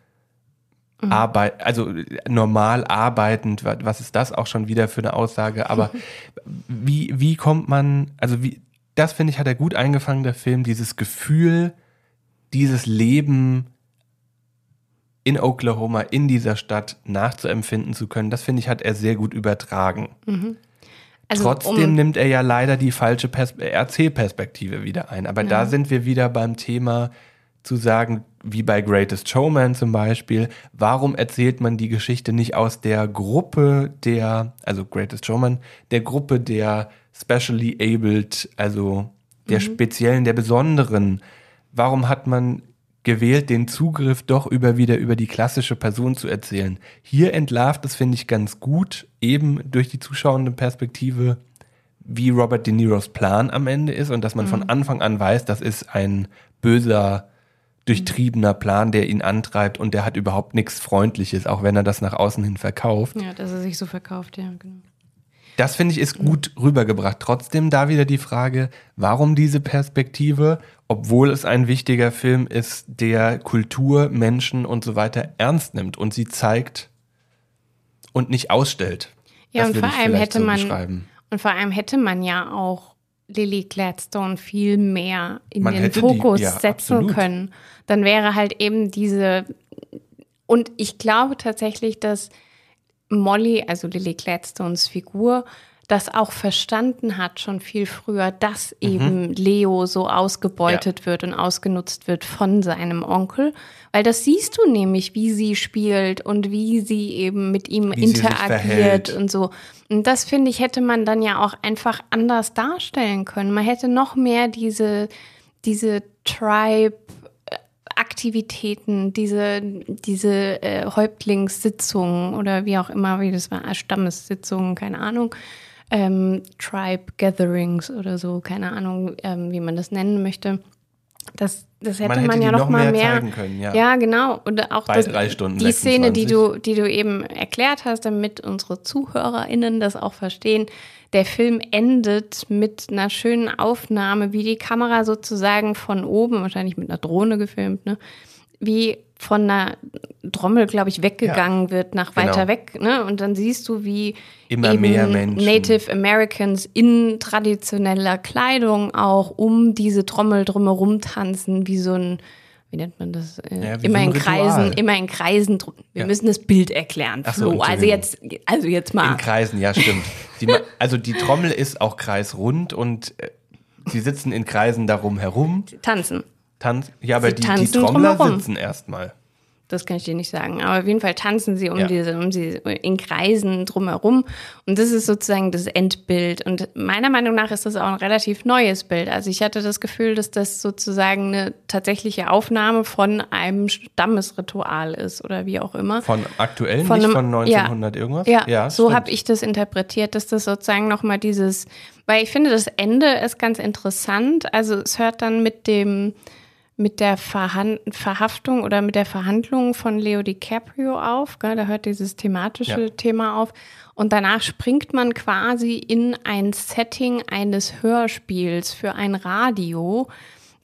mhm. arbeit, also normal arbeitend, was ist das auch schon wieder für eine Aussage? Aber wie, wie kommt man, also wie, das finde ich, hat er gut eingefangen, der Film, dieses Gefühl, dieses Leben in Oklahoma, in dieser Stadt nachzuempfinden zu können, das finde ich, hat er sehr gut übertragen. Mhm. Also, Trotzdem um nimmt er ja leider die falsche Pers Erzählperspektive wieder ein. Aber ja. da sind wir wieder beim Thema zu sagen, wie bei Greatest Showman zum Beispiel, warum erzählt man die Geschichte nicht aus der Gruppe der, also Greatest Showman, der Gruppe der specially abled, also der mhm. speziellen, der besonderen? Warum hat man gewählt, den Zugriff doch über wieder über die klassische Person zu erzählen? Hier entlarvt es, finde ich, ganz gut, eben durch die zuschauende Perspektive, wie Robert De Niros Plan am Ende ist und dass man mhm. von Anfang an weiß, das ist ein böser durchtriebener Plan, der ihn antreibt und der hat überhaupt nichts Freundliches, auch wenn er das nach außen hin verkauft. Ja, dass er sich so verkauft, ja, genau. Das finde ich ist gut rübergebracht. Trotzdem da wieder die Frage, warum diese Perspektive, obwohl es ein wichtiger Film ist, der Kultur, Menschen und so weiter ernst nimmt und sie zeigt und nicht ausstellt. Ja, das und vor allem hätte so man und vor allem hätte man ja auch Lily Gladstone viel mehr in Man den Fokus die, ja, setzen absolut. können. Dann wäre halt eben diese, und ich glaube tatsächlich, dass Molly, also Lily Gladstones Figur, das auch verstanden hat schon viel früher, dass mhm. eben Leo so ausgebeutet ja. wird und ausgenutzt wird von seinem Onkel. Weil das siehst du nämlich, wie sie spielt und wie sie eben mit ihm wie interagiert und so. Und das finde ich, hätte man dann ja auch einfach anders darstellen können. Man hätte noch mehr diese, diese Tribe Aktivitäten, diese, diese äh, Häuptlingssitzungen oder wie auch immer, wie das war, Stammessitzungen, keine Ahnung, ähm, Tribe Gatherings oder so, keine Ahnung, ähm, wie man das nennen möchte. Das, das hätte man, hätte man ja noch, noch mal mehr, mehr können, ja. ja. genau. Und auch Bei das, drei Stunden die 26. Szene, die du, die du eben erklärt hast, damit unsere ZuhörerInnen das auch verstehen. Der Film endet mit einer schönen Aufnahme, wie die Kamera sozusagen von oben, wahrscheinlich mit einer Drohne gefilmt, ne, wie von einer Trommel, glaube ich, weggegangen ja, wird nach weiter genau. weg. Ne? Und dann siehst du, wie Immer mehr Menschen. Native Americans in traditioneller Kleidung auch um diese Trommel drumherum tanzen, wie so ein, wie nennt man das? Äh, ja, immer so in Kreisen, immer in Kreisen. Wir ja. müssen das Bild erklären, Flo. So, also jetzt, also jetzt mal. In Kreisen, ja, stimmt. Die, also die Trommel ist auch kreisrund und äh, sie sitzen in Kreisen darum herum. Tanzen. Tanz, ja, aber die, die Trommler drumherum. sitzen erstmal. Das kann ich dir nicht sagen. Aber auf jeden Fall tanzen sie um ja. diese, um sie in Kreisen drumherum. Und das ist sozusagen das Endbild. Und meiner Meinung nach ist das auch ein relativ neues Bild. Also ich hatte das Gefühl, dass das sozusagen eine tatsächliche Aufnahme von einem Stammesritual ist oder wie auch immer. Von aktuell, von nicht von 1900 ja, irgendwas? Ja, ja so habe ich das interpretiert, dass das sozusagen nochmal dieses, weil ich finde, das Ende ist ganz interessant. Also es hört dann mit dem mit der Verhan Verhaftung oder mit der Verhandlung von Leo DiCaprio auf. Gell? Da hört dieses thematische Ja. Thema auf. Und danach springt man quasi in ein Setting eines Hörspiels für ein Radio,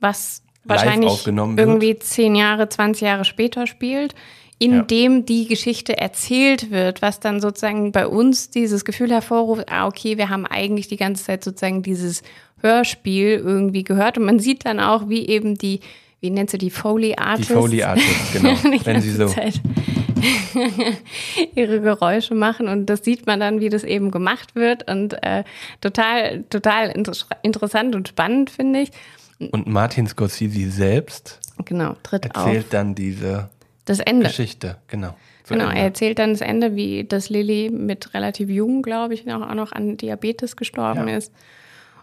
was Live wahrscheinlich aufgenommen wird. irgendwie zehn Jahre, 20 Jahre später spielt, in Ja. dem die Geschichte erzählt wird, was dann sozusagen bei uns dieses Gefühl hervorruft, ah, okay, wir haben eigentlich die ganze Zeit sozusagen dieses Hörspiel irgendwie gehört. Und man sieht dann auch, wie eben die, wie nennt sie die Foley Die Artists? Foley Artists, genau. die Wenn sie so. Ihre Geräusche machen und das sieht man dann, wie das eben gemacht wird und äh, total, total inter interessant und spannend, finde ich. Und Martin Scorsese selbst Genau, tritt erzählt auf. dann diese Das Ende. Geschichte, genau. Genau, Ende. er erzählt dann das Ende, wie das Lilly mit relativ jung, glaube ich, auch noch an Diabetes gestorben Ja. ist.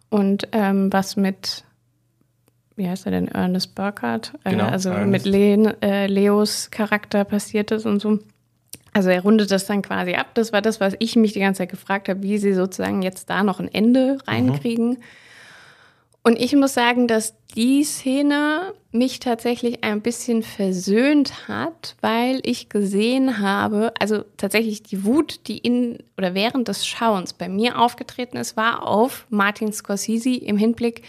Und ähm, was mit, wie heißt er denn, Ernest Burkhardt, äh, Genau, also Ernest. mit Len, äh, Leos Charakter passiert ist und so. Also er rundet das dann quasi ab. Das war das, was ich mich die ganze Zeit gefragt habe, wie sie sozusagen jetzt da noch ein Ende reinkriegen. Und ich muss sagen, dass die Szene mich tatsächlich ein bisschen versöhnt hat, weil ich gesehen habe, also tatsächlich die Wut, die in oder während des Schauens bei mir aufgetreten ist, war auf Martin Scorsese im Hinblick,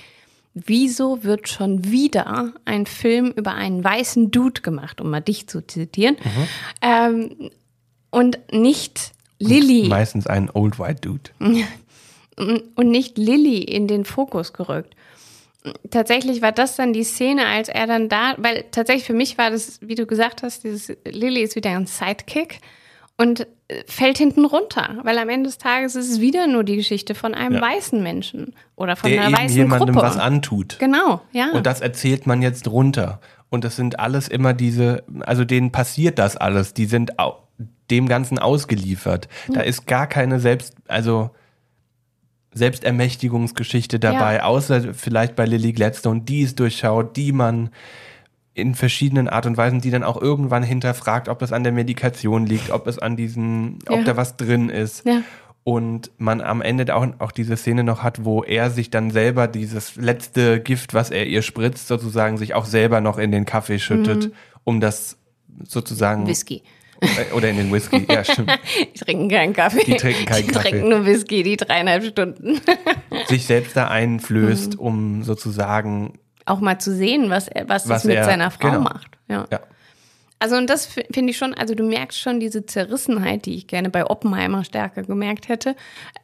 wieso wird schon wieder ein Film über einen weißen Dude gemacht, um mal dich zu zitieren, ähm, und nicht Lilly Meistens ein Old White Dude. und nicht Lilly in den Fokus gerückt. Tatsächlich war das dann die Szene, als er dann da, weil tatsächlich für mich war das, wie du gesagt hast, dieses Lilly ist wieder ein Sidekick und äh, fällt hinten runter, weil am Ende des Tages ist es wieder nur die Geschichte von einem Ja. weißen Menschen oder von Der einer eben weißen jemandem Gruppe. was antut. Genau, ja. Und das erzählt man jetzt runter. Und das sind alles immer diese, also denen passiert das alles. Die sind dem Ganzen ausgeliefert. Da ist gar keine Selbst, also Selbstermächtigungsgeschichte dabei, außer vielleicht bei Lily Gladstone, die es durchschaut, die man in verschiedenen Art und Weisen, die dann auch irgendwann hinterfragt, ob es an der Medikation liegt, ob es an diesen, Ja. ob da was drin ist. Ja. Und man am Ende auch, auch diese Szene noch hat, wo er sich dann selber dieses letzte Gift, was er ihr spritzt, sozusagen sich auch selber noch in den Kaffee schüttet, um das sozusagen. Mhm. Whisky. Äh, Oder in den Whisky, ja, stimmt. Die trinken keinen Kaffee. Die trinken keinen die Kaffee. trinken nur Whisky, die dreieinhalb Stunden. sich selbst da Mhm. einflößt, um sozusagen, Auch mal zu sehen, was, er, was, Was es mit er- seiner Frau genau. macht. Ja. ja, Also und das fi- finde ich schon, also du merkst schon diese Zerrissenheit, die ich gerne bei Oppenheimer stärker gemerkt hätte,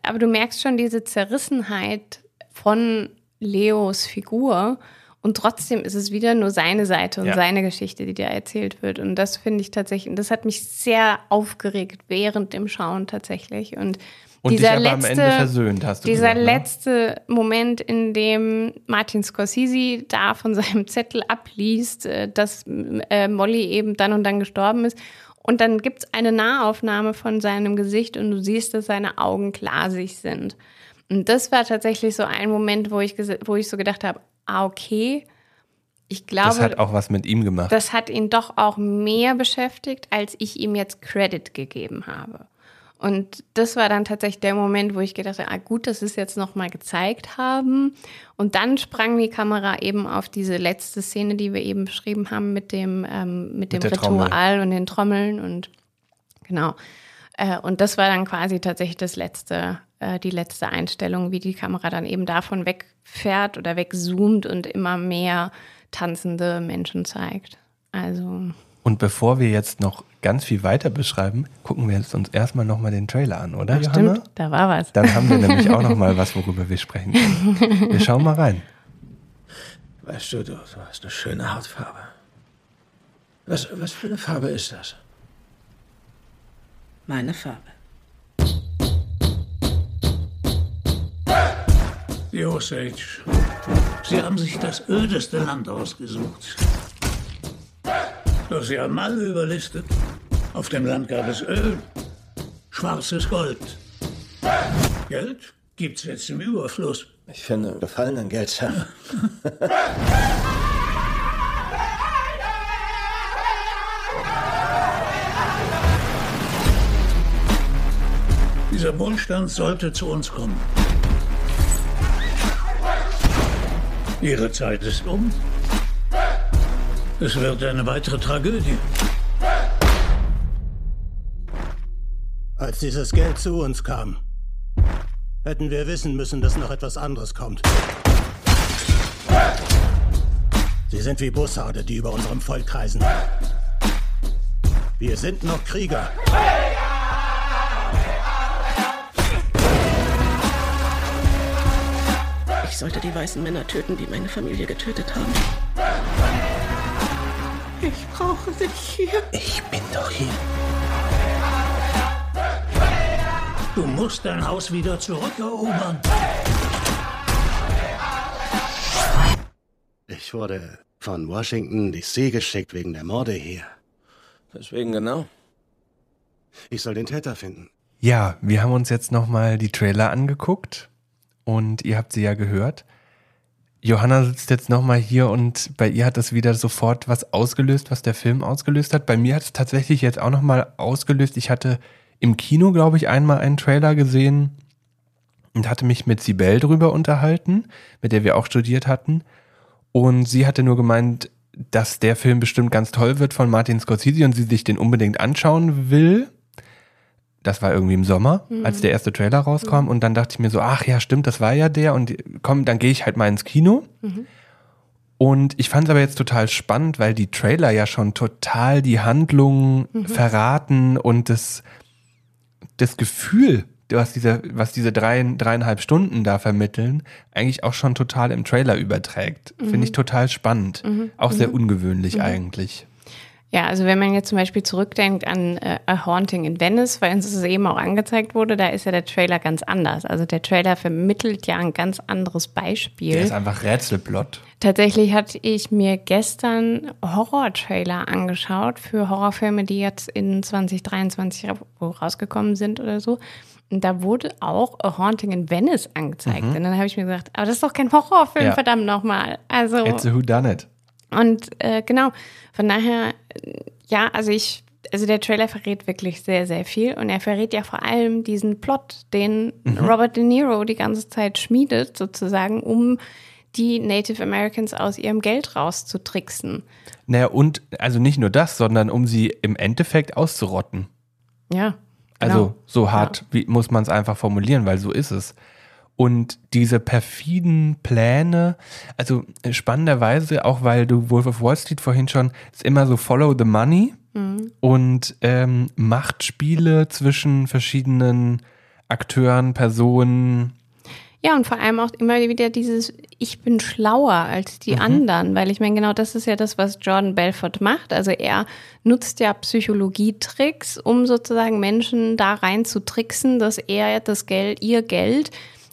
aber du merkst schon diese Zerrissenheit von Leos Figur und trotzdem ist es wieder nur seine Seite und Ja. seine Geschichte, die dir erzählt wird und das finde ich tatsächlich, und das hat mich sehr aufgeregt während dem Schauen tatsächlich und und dich dieser aber am letzte, Ende versöhnt, hast du dieser gesagt, ne? letzte Moment, in dem Martin Scorsese da von seinem Zettel abliest, äh, dass äh, Molly eben dann und dann gestorben ist. Und dann gibt es eine Nahaufnahme von seinem Gesicht und du siehst, dass seine Augen glasig sind. Und das war tatsächlich so ein Moment, wo ich, wo ich so gedacht habe, ah, okay, ich glaube, Das hat auch was mit ihm gemacht. das hat ihn doch auch mehr beschäftigt, als ich ihm jetzt Credit gegeben habe. Und das war dann tatsächlich der Moment, wo ich gedacht habe, ah gut, dass sie es jetzt nochmal gezeigt haben. Und dann sprang die Kamera eben auf diese letzte Szene, die wir eben beschrieben haben, mit dem, ähm, mit dem der Trommel. Ritual und den Trommeln und genau. Äh, und das war dann quasi tatsächlich das letzte, äh, die letzte Einstellung, wie die Kamera dann eben davon wegfährt oder wegzoomt und immer mehr tanzende Menschen zeigt. Also Und bevor wir jetzt noch ganz viel weiter beschreiben, gucken wir jetzt uns erstmal nochmal den Trailer an, oder, Johanna? stimmt, da war was. Dann haben wir nämlich auch noch mal was, worüber wir sprechen können. Wir schauen mal rein. Weißt du, du, du hast eine schöne Hautfarbe. Was, was für eine Farbe ist das? Meine Farbe. Die Osage. Sie haben sich das ödeste Land ausgesucht. Doch Sie haben alle überlistet. Auf dem Land gab es Öl, schwarzes Gold. Geld gibt's jetzt im Überfluss. Ich finde Gefallen an Geld sehr. Dieser Wohlstand sollte zu uns kommen. Ihre Zeit ist um. Es wird eine weitere Tragödie. Als dieses Geld zu uns kam, hätten wir wissen müssen, dass noch etwas anderes kommt. Sie sind wie Bussarde, die über unserem Volk kreisen. Wir sind noch Krieger. Ich sollte die weißen Männer töten, die meine Familie getötet haben. Ich brauche dich hier. Ich bin doch hier. Du musst dein Haus wieder zurückerobern. Ich wurde von Washington DC geschickt wegen der Morde hier. Deswegen genau. Ich soll den Täter finden. Ja, wir haben uns jetzt nochmal die Trailer angeguckt und ihr habt sie ja gehört. Johanna sitzt jetzt nochmal hier und bei ihr hat das wieder sofort was ausgelöst, was der Film ausgelöst hat. Bei mir hat es tatsächlich jetzt auch nochmal ausgelöst. Ich hatte im Kino, glaube ich, einmal einen Trailer gesehen und hatte mich mit Sibel drüber unterhalten, mit der wir auch studiert hatten. Und sie hatte nur gemeint, dass der Film bestimmt ganz toll wird von Martin Scorsese und sie sich den unbedingt anschauen will. Das war irgendwie im Sommer, als der erste Trailer rauskam. Und dann dachte ich mir so, ach ja, stimmt, das war ja der. Und komm, dann gehe ich halt mal ins Kino. Und ich fand es aber jetzt total spannend, weil die Trailer ja schon total die Handlung verraten und das, das Gefühl, was diese, was diese drei, dreieinhalb Stunden da vermitteln, eigentlich auch schon total im Trailer überträgt. Finde ich total spannend. Auch sehr ungewöhnlich eigentlich. Ja, also wenn man jetzt zum Beispiel zurückdenkt an äh, A Haunting in Venice, weil uns das eben auch angezeigt wurde, da ist ja der Trailer ganz anders. Also der Trailer vermittelt ja ein ganz anderes Beispiel. Der ist einfach Rätselplot. Tatsächlich hatte ich mir gestern Horror-Trailer angeschaut für Horrorfilme, die jetzt in 2023 rausgekommen sind oder so. Und da wurde auch A Haunting in Venice angezeigt. Und dann habe ich mir gesagt, aber das ist doch kein Horrorfilm, Ja. verdammt nochmal. Also It's a Who Done It. Und äh, genau, von daher, ja, also ich, also der Trailer verrät wirklich sehr, sehr viel und er verrät ja vor allem diesen Plot, den Robert De Niro die ganze Zeit schmiedet, sozusagen, um die Native Americans aus ihrem Geld rauszutricksen. Naja, und also nicht nur das, sondern um sie im Endeffekt auszurotten. Ja. Also genau. so hart wie, muss man es einfach formulieren, weil so ist es. Und diese perfiden Pläne, also spannenderweise, auch weil du Wolf of Wall Street vorhin schon, ist immer so Follow the Money und ähm, Machtspiele zwischen verschiedenen Akteuren, Personen. Ja, und vor allem auch immer wieder dieses, ich bin schlauer als die anderen, weil ich meine, genau das ist ja das, was Jordan Belfort macht. Also er nutzt ja Psychologietricks, um sozusagen Menschen da rein zu tricksen, dass er das Geld, ihr Geld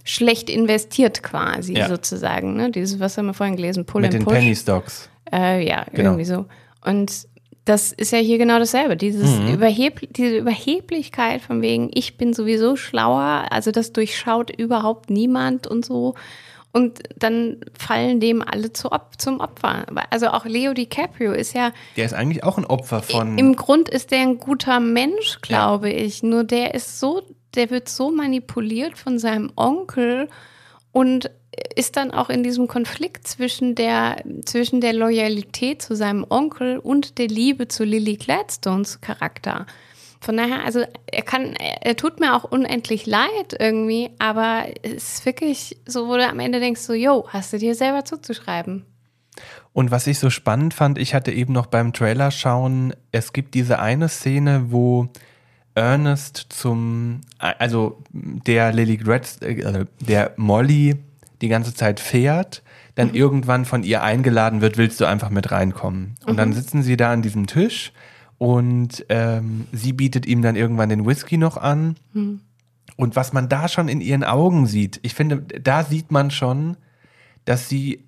schlecht investiert quasi Ja. sozusagen. Ne? Dieses, was haben wir vorhin gelesen, Pull mit and den Push. Penny Stocks. Äh, ja, Genau. irgendwie so. Und das ist ja hier genau dasselbe. Dieses Mhm. Überheb diese Überheblichkeit von wegen, ich bin sowieso schlauer, also das durchschaut überhaupt niemand und so. Und dann fallen dem alle zu Op zum Opfer. Also auch Leo DiCaprio ist ja, Der ist eigentlich auch ein Opfer von. im Grund ist der ein guter Mensch, glaube ich. Nur der ist so, der wird so manipuliert von seinem Onkel und ist dann auch in diesem Konflikt zwischen der, zwischen der Loyalität zu seinem Onkel und der Liebe zu Lily Gladstones Charakter. Von daher, also er kann, er, tut mir auch unendlich leid irgendwie, aber es ist wirklich so, wo du am Ende denkst, so, yo, hast du dir selber zuzuschreiben. Und was ich so spannend fand, ich hatte eben noch beim Trailer schauen, es gibt diese eine Szene, wo Ernest zum, also der Lily Gretz, äh, der Molly die ganze Zeit fährt, dann irgendwann von ihr eingeladen wird, willst du einfach mit reinkommen. Und dann sitzen sie da an diesem Tisch und ähm, sie bietet ihm dann irgendwann den Whisky noch an. Und was man da schon in ihren Augen sieht, ich finde, da sieht man schon, dass sie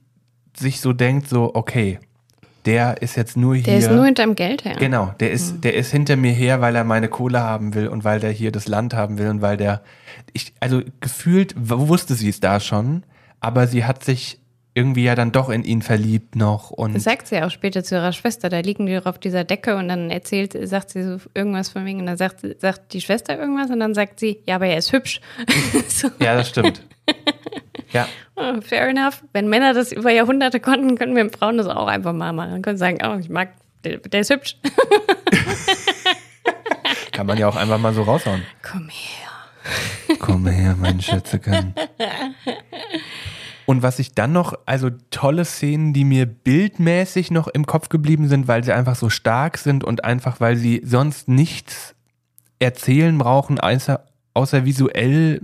sich so denkt, so, okay, der ist jetzt nur hier. Der ist nur hinterm Geld her. Genau, der ist, der ist hinter mir her, weil er meine Kohle haben will und weil der hier das Land haben will und weil der, ich, also gefühlt wusste sie es da schon, aber sie hat sich irgendwie ja dann doch in ihn verliebt noch und Das sagt sie ja auch später zu ihrer Schwester. Da liegen die doch auf dieser Decke und dann erzählt, sagt sie so irgendwas von wegen und dann sagt, sagt die Schwester irgendwas und dann sagt sie, ja, aber er ist hübsch. so. ja, das stimmt. Ja, Oh, fair enough. Wenn Männer das über Jahrhunderte konnten, können wir Frauen das auch einfach mal machen. Dann können sie sagen, oh, ich mag, der, der ist hübsch. kann man ja auch einfach mal so raushauen. Komm her. Komm her, mein Schätzeken. Und was ich dann noch, also tolle Szenen, die mir bildmäßig noch im Kopf geblieben sind, weil sie einfach so stark sind und einfach, weil sie sonst nichts erzählen brauchen, außer, außer visuell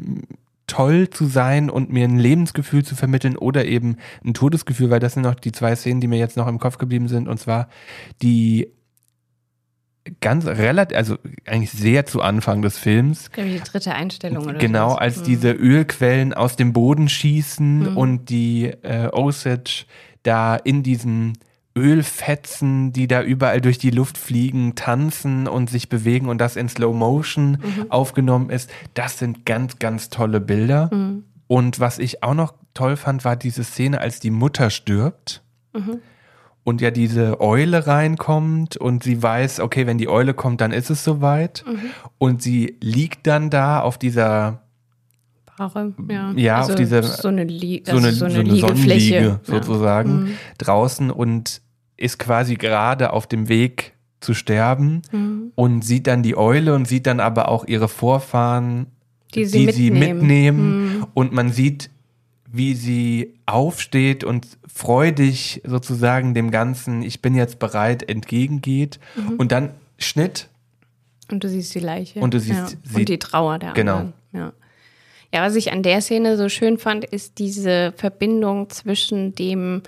toll zu sein und mir ein Lebensgefühl zu vermitteln oder eben ein Todesgefühl, weil das sind noch die zwei Szenen, die mir jetzt noch im Kopf geblieben sind. Und zwar die ganz relativ, also eigentlich sehr zu Anfang des Films, die dritte Einstellung oder Genau, so. als diese Ölquellen aus dem Boden schießen und die äh, Osage da in diesen Ölfetzen, die da überall durch die Luft fliegen, tanzen und sich bewegen und das in Slow Motion aufgenommen ist. Das sind ganz, ganz tolle Bilder. Und was ich auch noch toll fand, war diese Szene, als die Mutter stirbt und ja diese Eule reinkommt und sie weiß, okay, wenn die Eule kommt, dann ist es soweit. Und sie liegt dann da auf dieser, ja. ja, also auf dieser, so eine, Lie so eine, also so eine Liegefläche. Sonnenliege Ja. Mhm. sozusagen draußen und ist quasi gerade auf dem Weg zu sterben Mhm. und sieht dann die Eule und sieht dann aber auch ihre Vorfahren, Die sie mitnehmen. Mhm. mitnehmen. und man sieht, wie sie aufsteht und freudig sozusagen dem Ganzen, ich bin jetzt bereit, entgegengeht Mhm. und dann Schnitt Und du siehst die Leiche. Und du siehst ja. sie- Und die Trauer der Genau. anderen. Ja. ja, was ich an der Szene so schön fand, ist diese Verbindung zwischen dem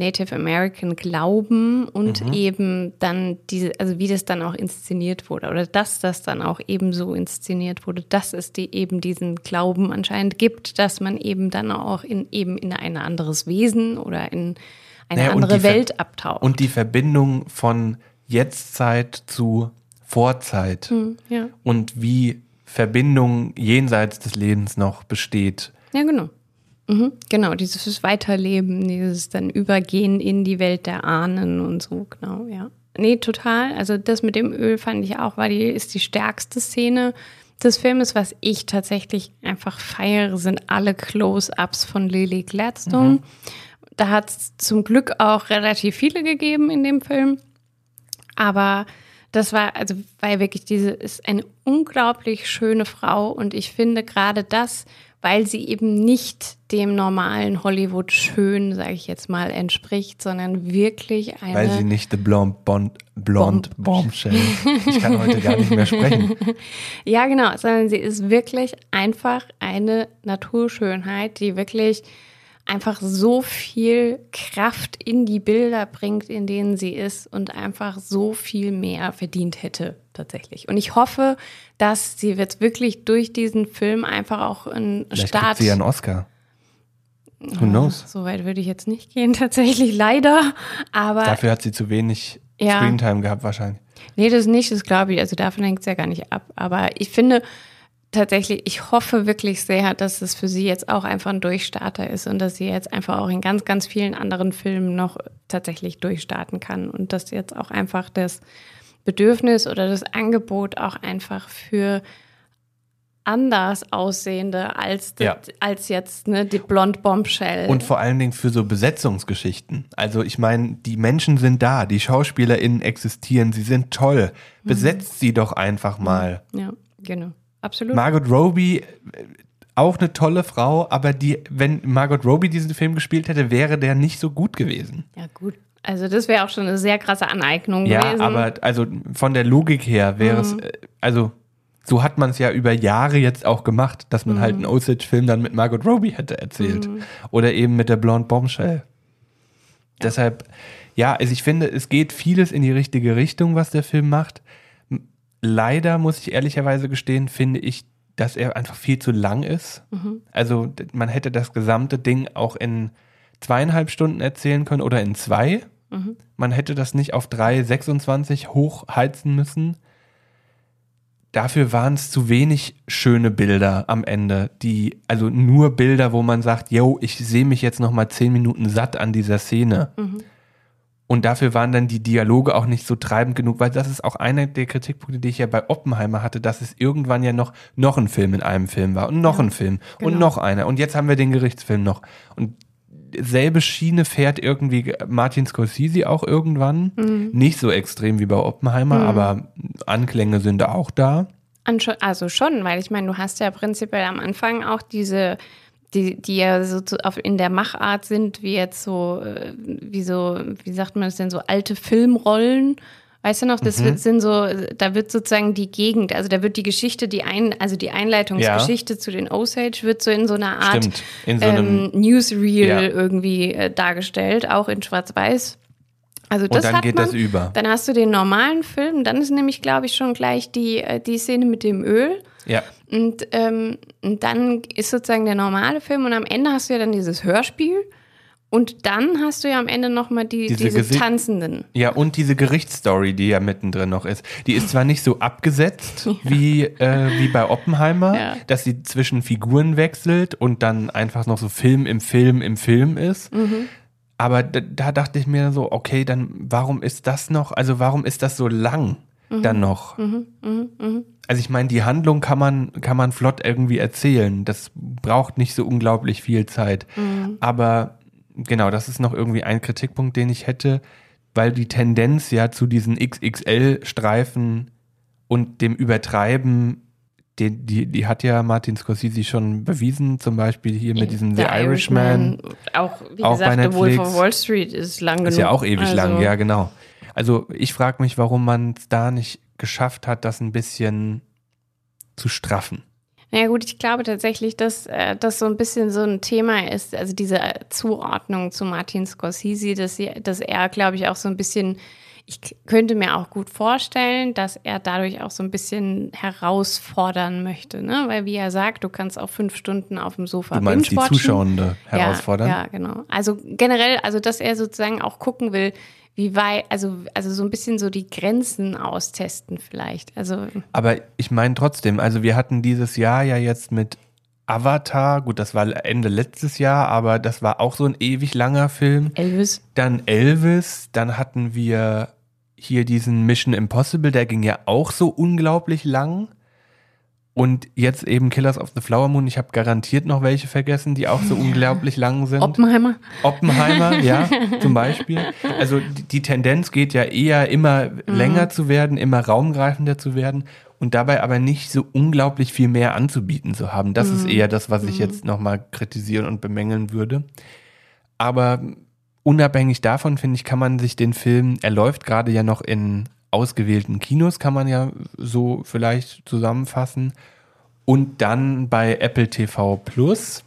Native American Glauben und Mhm. eben dann diese, also wie das dann auch inszeniert wurde oder dass das dann auch eben so inszeniert wurde, dass es die eben diesen Glauben anscheinend gibt, dass man eben dann auch in eben in ein anderes Wesen oder in eine Naja, andere die Ver- Welt abtaucht. und die Verbindung von Jetztzeit zu Vorzeit Hm, ja. und wie Verbindung jenseits des Lebens noch besteht. Ja, genau. Mhm, genau, dieses Weiterleben, dieses dann Übergehen in die Welt der Ahnen und so, genau, ja. Nee, total. Also das mit dem Öl fand ich auch, war die, ist die stärkste Szene des Filmes. Was ich tatsächlich einfach feiere, sind alle Close-Ups von Lily Gladstone. Da hat es zum Glück auch relativ viele gegeben in dem Film. Aber das war, also, weil wirklich diese ist eine unglaublich schöne Frau und ich finde gerade das, weil sie eben nicht dem normalen Hollywood schön, sage ich jetzt mal, entspricht, sondern wirklich eine. Weil sie nicht the blonde, bond, blonde Bombshell. Ich kann heute gar nicht mehr sprechen. Ja, genau, sondern sie ist wirklich einfach eine Naturschönheit, die wirklich einfach so viel Kraft in die Bilder bringt, in denen sie ist und einfach so viel mehr verdient hätte tatsächlich. Und ich hoffe, dass sie jetzt wirklich durch diesen Film einfach auch einen Vielleicht Start. sie einen Oscar. Who knows? so weit würde ich jetzt nicht gehen, tatsächlich leider. Aber Dafür hat sie zu wenig Ja. Screentime gehabt wahrscheinlich. Nee, das nicht, das glaube ich. Also davon hängt es ja gar nicht ab. Aber ich finde tatsächlich, ich hoffe wirklich sehr, dass es für sie jetzt auch einfach ein Durchstarter ist und dass sie jetzt einfach auch in ganz, ganz vielen anderen Filmen noch tatsächlich durchstarten kann und dass jetzt auch einfach das Bedürfnis oder das Angebot auch einfach für anders aussehende als, das, Ja. als jetzt ne, die Blond Bombshell. Und vor allen Dingen für so Besetzungsgeschichten. Also ich meine, die Menschen sind da, die SchauspielerInnen existieren, sie sind toll. Besetzt sie doch einfach mal. ja, genau. Absolut. Margot Robbie, auch eine tolle Frau, aber die, wenn Margot Robbie diesen Film gespielt hätte, wäre der nicht so gut gewesen. ja, gut. Also das wäre auch schon eine sehr krasse Aneignung Ja, gewesen. aber also von der Logik her wäre es, äh, also so hat man es ja über Jahre jetzt auch gemacht, dass man halt einen Osage-Film dann mit Margot Robbie hätte erzählt. Oder eben mit der Blonde Bombshell. Deshalb, ja, also ich finde, es geht vieles in die richtige Richtung, was der Film macht. Leider muss ich ehrlicherweise gestehen, finde ich, dass er einfach viel zu lang ist. Also d- man hätte das gesamte Ding auch in zweieinhalb Stunden erzählen können oder in zwei. Man hätte das nicht auf 3,26 hochheizen müssen. Dafür waren es zu wenig schöne Bilder am Ende, die also nur Bilder, wo man sagt, yo, ich sehe mich jetzt noch mal zehn Minuten satt an dieser Szene. Und dafür waren dann die Dialoge auch nicht so treibend genug, weil das ist auch einer der Kritikpunkte, die ich ja bei Oppenheimer hatte, dass es irgendwann ja noch, noch ein Film in einem Film war und noch ein Film und genau. noch einer. Und jetzt haben wir den Gerichtsfilm noch. Und selbe Schiene fährt irgendwie Martin Scorsese auch irgendwann. Mhm. Nicht so extrem wie bei Oppenheimer, aber Anklänge sind auch da. Also schon, weil ich meine, du hast ja prinzipiell am Anfang auch diese, die, die ja so zu, auf, in der Machart sind, wie jetzt so, äh, wie so, wie sagt man das denn, so alte Filmrollen. Weißt du noch, Mhm. das wird, sind so, da wird sozusagen die Gegend, also da wird die Geschichte, die ein, also die Einleitungsgeschichte zu den Osage wird so in so einer Art Stimmt. In so einem, ähm, Newsreel Ja. irgendwie äh, dargestellt, auch in Schwarz-Weiß. Also das dann hat geht man. das über. Dann hast du den normalen Film, dann ist nämlich, glaube ich, schon gleich die, äh, die Szene mit dem Öl. ja. Und, ähm, und dann ist sozusagen der normale Film und am Ende hast du ja dann dieses Hörspiel. Und dann hast du ja am Ende nochmal die, Diese diese, Tanzenden. Ja, und diese Gerichtsstory, die ja mittendrin noch ist. Die ist zwar nicht so abgesetzt wie, äh, wie bei Oppenheimer, Ja. dass sie zwischen Figuren wechselt und dann einfach noch so Film im Film im Film ist. Mhm. Aber da, da dachte ich mir so, okay, dann warum ist das noch, also warum ist das so lang Mhm. dann noch? Also ich meine, die Handlung kann man, kann man flott irgendwie erzählen. Das braucht nicht so unglaublich viel Zeit. Mhm. Aber genau, das ist noch irgendwie ein Kritikpunkt, den ich hätte, weil die Tendenz ja zu diesen XXL-Streifen und dem Übertreiben, die, die, die hat ja Martin Scorsese schon bewiesen, zum Beispiel hier mit diesem The Der Irishman. Auch, wie Auch bei gesagt, The Wolf Netflix. of Wall Street ist lang genug. Ist ja auch ewig also, lang, ja, genau. Also ich frage mich, warum man es da nicht geschafft hat, das ein bisschen zu straffen. Na ja, gut, ich glaube tatsächlich, dass äh, das so ein bisschen so ein Thema ist, also diese Zuordnung zu Martin Scorsese, dass, sie, dass er, glaube ich, auch so ein bisschen, ich könnte mir auch gut vorstellen, dass er dadurch auch so ein bisschen herausfordern möchte, ne? Weil wie er sagt, du kannst auch fünf Stunden auf dem Sofa Du meinst die. Zuschauende herausfordern? Ja, ja, genau. Also generell, also dass er sozusagen auch gucken will, wie weit, also, also so ein bisschen so die Grenzen austesten vielleicht. Also Aber ich meine trotzdem, also wir hatten dieses Jahr ja jetzt mit Avatar, gut, das war Ende letztes Jahr, aber das war auch so ein ewig langer Film. Elvis. Dann Elvis, dann hatten wir hier diesen Mission Impossible, der ging ja auch so unglaublich lang. Und jetzt eben Killers of the Flower Moon. Ich habe garantiert noch welche vergessen, die auch so unglaublich lang sind. Oppenheimer. Oppenheimer, ja, zum Beispiel. Also die, Tendenz geht ja eher immer länger zu werden, immer raumgreifender zu werden und dabei aber nicht so unglaublich viel mehr anzubieten zu haben. Das ist eher das, was ich jetzt nochmal kritisieren und bemängeln würde. Aber unabhängig davon, finde ich, kann man sich den Film, er läuft gerade ja noch in ausgewählten Kinos, kann man ja so vielleicht zusammenfassen. Und dann bei Apple TV Plus.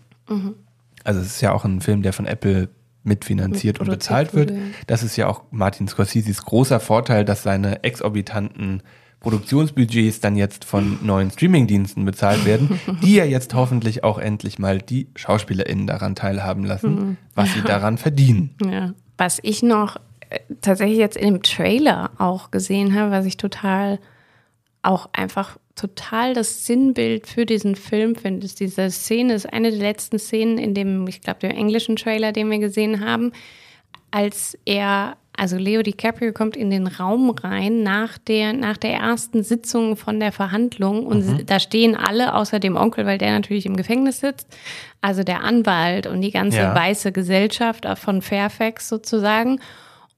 Also es ist ja auch ein Film, der von Apple mitfinanziert und bezahlt wird. Das ist ja auch Martin Scorseses großer Vorteil, dass seine exorbitanten Produktionsbudgets dann jetzt von neuen Streamingdiensten bezahlt werden, die ja jetzt hoffentlich auch endlich mal die SchauspielerInnen daran teilhaben lassen, was sie daran verdienen. Ja. Was ich noch äh, tatsächlich jetzt in dem Trailer auch gesehen habe, was ich total auch einfach total das Sinnbild für diesen Film finde, ist diese Szene, ist eine der letzten Szenen in dem, ich glaube, dem englischen Trailer, den wir gesehen haben, als er, also Leo DiCaprio kommt in den Raum rein nach der, nach der ersten Sitzung von der Verhandlung und da stehen alle außer dem Onkel, weil der natürlich im Gefängnis sitzt, also der Anwalt und die ganze Ja. weiße Gesellschaft von Fairfax sozusagen.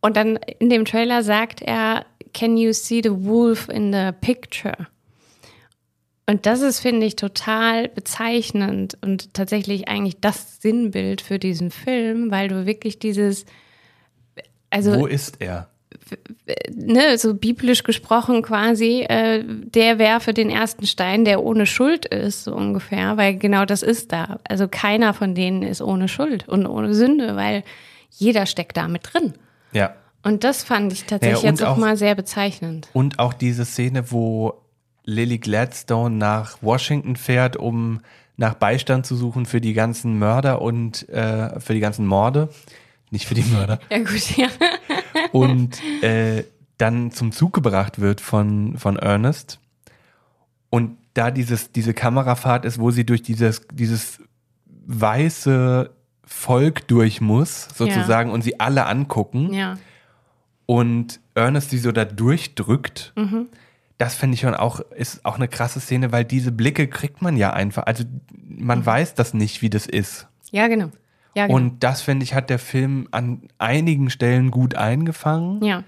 Und dann in dem Trailer sagt er, can you see the wolf in the picture? Und das ist, finde ich, total bezeichnend und tatsächlich eigentlich das Sinnbild für diesen Film, weil du wirklich dieses, also Wo ist er? ne, so biblisch gesprochen quasi, äh, der werfe den ersten Stein, der ohne Schuld ist, so ungefähr, weil genau das ist da. Also keiner von denen ist ohne Schuld und ohne Sünde, weil jeder steckt da mit drin. Ja. Und das fand ich tatsächlich Naja, jetzt auch auch- mal sehr bezeichnend. Und auch diese Szene, wo Lily Gladstone nach Washington fährt, um nach Beistand zu suchen für die ganzen Mörder und äh, für die ganzen Morde. Nicht für die Mörder. Ja gut, ja. und äh, dann zum Zug gebracht wird von, von Ernest. Und da dieses, diese Kamerafahrt ist, wo sie durch dieses, dieses weiße Volk durch muss, sozusagen, und sie alle angucken. Ja, und Ernest sie so da durchdrückt. Das finde ich schon auch, ist auch eine krasse Szene, weil diese Blicke kriegt man ja einfach. Also man weiß das nicht, wie das ist. Ja, genau. Ja, genau. Und das, finde ich, hat der Film an einigen Stellen gut eingefangen. Ja.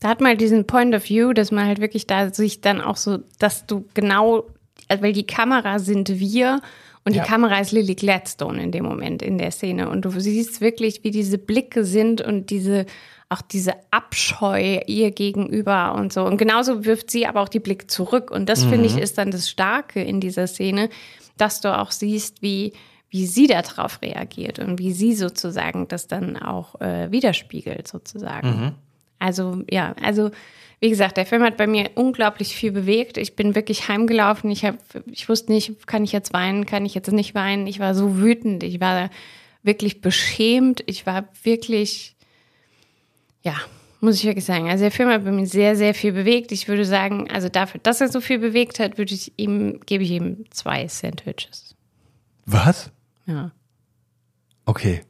Da hat man halt diesen Point of View, dass man halt wirklich da sich dann auch so, dass du genau, also weil die Kamera sind wir und Ja. die Kamera ist Lily Gladstone in dem Moment in der Szene und du siehst wirklich, wie diese Blicke sind und diese auch diese Abscheu ihr gegenüber und so. Und genauso wirft sie aber auch die Blick zurück. Und das, finde ich, ist dann das Starke in dieser Szene, dass du auch siehst, wie, wie sie darauf reagiert und wie sie sozusagen das dann auch äh, widerspiegelt, sozusagen. Also, ja, also, wie gesagt, der Film hat bei mir unglaublich viel bewegt. Ich bin wirklich heimgelaufen. Ich, hab, ich wusste nicht, kann ich jetzt weinen, kann ich jetzt nicht weinen. Ich war so wütend. Ich war wirklich beschämt. Ich war wirklich, ja, muss ich wirklich sagen. Also der Film hat bei mir sehr, sehr viel bewegt. Ich würde sagen, also dafür, dass er so viel bewegt hat, würde ich ihm, gebe ich ihm zwei Sandwiches. Was? Ja, Okay.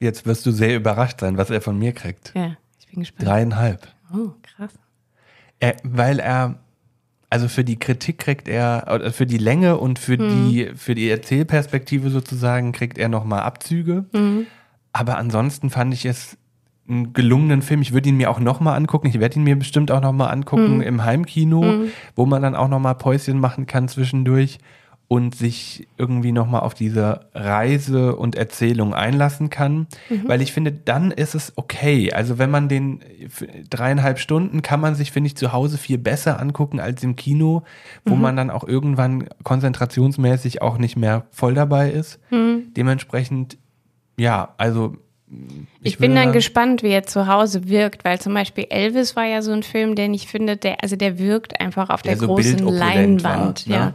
Jetzt wirst du sehr überrascht sein, was er von mir kriegt. ja, ich bin gespannt. Dreieinhalb. Oh, krass. Er, weil er, also für die Kritik kriegt er, oder für die Länge und für die, für die Erzählperspektive sozusagen kriegt er nochmal Abzüge. Aber ansonsten fand ich es einen gelungenen Film. Ich würde ihn mir auch nochmal angucken. Ich werde ihn mir bestimmt auch nochmal angucken im Heimkino, wo man dann auch nochmal Päuschen machen kann zwischendurch und sich irgendwie nochmal auf diese Reise und Erzählung einlassen kann. Weil ich finde, dann ist es okay. Also wenn man den dreieinhalb Stunden kann man sich, finde ich, zu Hause viel besser angucken als im Kino, wo man dann auch irgendwann konzentrationsmäßig auch nicht mehr voll dabei ist. Dementsprechend, ja, also Ich, bin würde- dann gespannt, wie er zu Hause wirkt, weil zum Beispiel Elvis war ja so ein Film, den ich finde, der, also der wirkt einfach auf der, Der so großen bildopulent war, Leinwand. ne? Ja.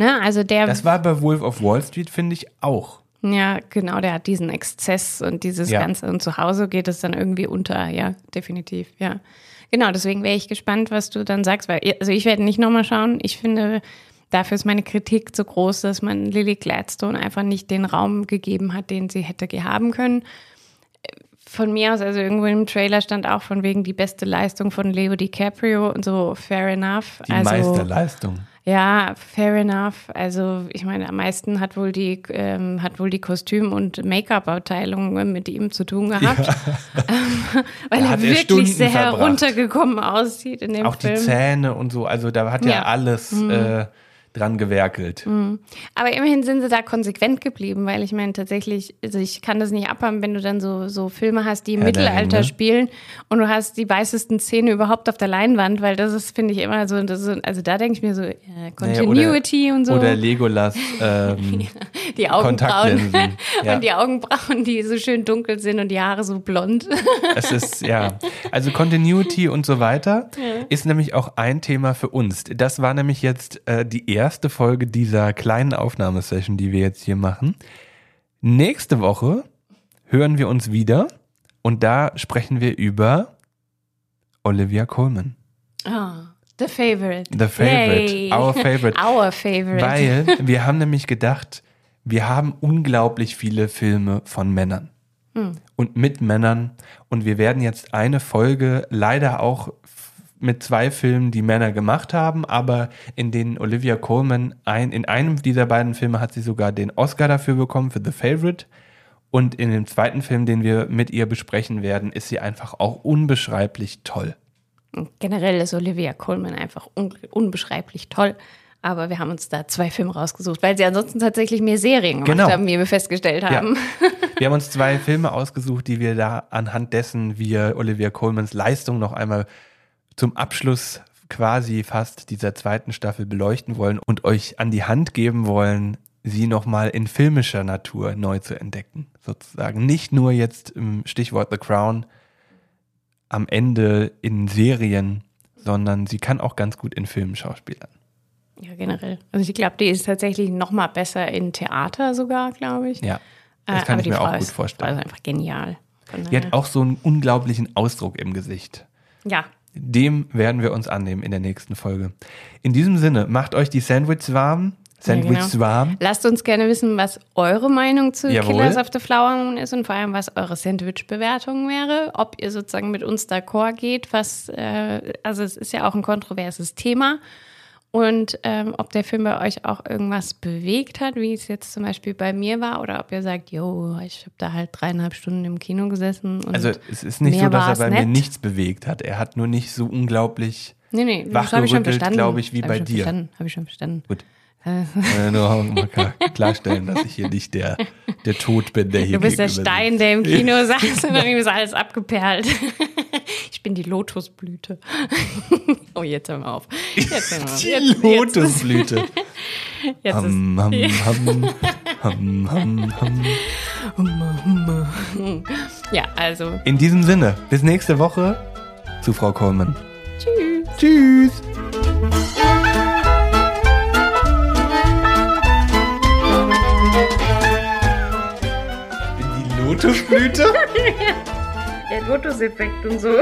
Ne, also der, Das war bei Wolf of Wall Street, finde ich, auch. ja, genau, der hat diesen Exzess und dieses Ja. Ganze. Und zu Hause geht es dann irgendwie unter, ja, definitiv, ja. Genau, deswegen wäre ich gespannt, was du dann sagst, weil, also ich werde nicht nochmal schauen. Ich finde, dafür ist meine Kritik zu groß, dass man Lily Gladstone einfach nicht den Raum gegeben hat, den sie hätte haben können. Von mir aus, also irgendwo im Trailer stand auch von wegen die beste Leistung von Leo DiCaprio und so, fair enough. Die also, Meisterleistung. Ja, fair enough. Also ich meine, am meisten hat wohl die ähm, hat wohl die Kostüm- und Make-up-Abteilung äh, mit ihm zu tun gehabt, ähm, weil er wirklich Stunden sehr verbracht. heruntergekommen aussieht in dem Auch die Film. Zähne und so, also da hat ja, Ja. Mhm. alles äh, dran gewerkelt. Aber immerhin sind sie da konsequent geblieben, weil ich meine tatsächlich, also ich kann das nicht abhaben, wenn du dann so, so Filme hast, die im Herr Mittelalter Ringe. spielen und du hast die weißesten Szenen überhaupt auf der Leinwand, weil das ist, finde ich, immer so, ist, also da denke ich mir so, äh, Naja, Continuity oder, und so. Oder Legolas ähm, die Augenbrauen. Ja. und die Augenbrauen, die so schön dunkel sind und die Haare so blond. Es ist, ja. Also Continuity und so weiter ist nämlich auch ein Thema für uns. Das war nämlich jetzt äh, die erste Folge dieser kleinen Aufnahmesession, die wir jetzt hier machen. Nächste Woche hören wir uns wieder und da sprechen wir über Olivia Colman. Ah, the favorite. The favorite. Yay. Our favorite. Our favorite. Weil wir haben nämlich gedacht, wir haben unglaublich viele Filme von Männern und mit Männern und wir werden jetzt eine Folge leider auch mit zwei Filmen, die Männer gemacht haben, aber in denen Olivia Colman ein, in einem dieser beiden Filme hat sie sogar den Oscar dafür bekommen für The Favorite und in dem zweiten Film, den wir mit ihr besprechen werden, ist sie einfach auch unbeschreiblich toll. Generell ist Olivia Colman einfach un unbeschreiblich toll. Aber wir haben uns da zwei Filme rausgesucht, weil sie ansonsten tatsächlich mehr Serien gemacht Genau. haben, wie wir festgestellt haben. Wir haben uns zwei Filme ausgesucht, die wir da anhand dessen wir Olivia Colmans Leistung noch einmal zum Abschluss quasi fast dieser zweiten Staffel beleuchten wollen und euch an die Hand geben wollen, sie nochmal in filmischer Natur neu zu entdecken, sozusagen. Nicht nur jetzt im Stichwort The Crown am Ende in Serien, sondern sie kann auch ganz gut in Filmen schauspielern. Ja, generell. Also ich glaube, die ist tatsächlich noch mal besser in Theater sogar, glaube ich. Ja, Äh, das kann aber ich die mir Frau auch gut ist, vorstellen. Ist einfach genial. Die hat auch so einen unglaublichen Ausdruck im Gesicht. ja, Dem werden wir uns annehmen in der nächsten Folge. In diesem Sinne, macht euch die Sandwiches warm, Sandwich genau. Swarm. Lasst uns gerne wissen, was eure Meinung zu Jawohl. Killers of the Flower Moon ist und vor allem, was eure Sandwich-Bewertung wäre. Ob ihr sozusagen mit uns d'accord geht, was, äh, also es ist ja auch ein kontroverses Thema. Und ähm, ob der Film bei euch auch irgendwas bewegt hat, wie es jetzt zum Beispiel bei mir war, oder ob ihr sagt, jo, ich habe da halt dreieinhalb Stunden im Kino gesessen. Und Also es ist nicht so, dass er bei mir nett. nichts bewegt hat. Er hat nur nicht so unglaublich. Nee, nee, wachgerüttelt, verstanden. glaub ich, wie bei dir. Habe ich schon verstanden. Gut. Äh, nur mal klar- klarstellen, dass ich hier nicht der, der Tod bin, der hier Du bist der Stein, der im Kino saß und dann ist alles abgeperlt. Ich bin die Lotusblüte. Oh, jetzt hören wir auf. Jetzt hören wir auf. Jetzt, Die Lotusblüte. jetzt, ist, Ham, ham, ham, ham, ham, ham. ja, also In diesem Sinne, bis nächste Woche zu Frau Kollmann. tschüss. Tschüss. Lotusblüte. Der Lotuseffekt und so.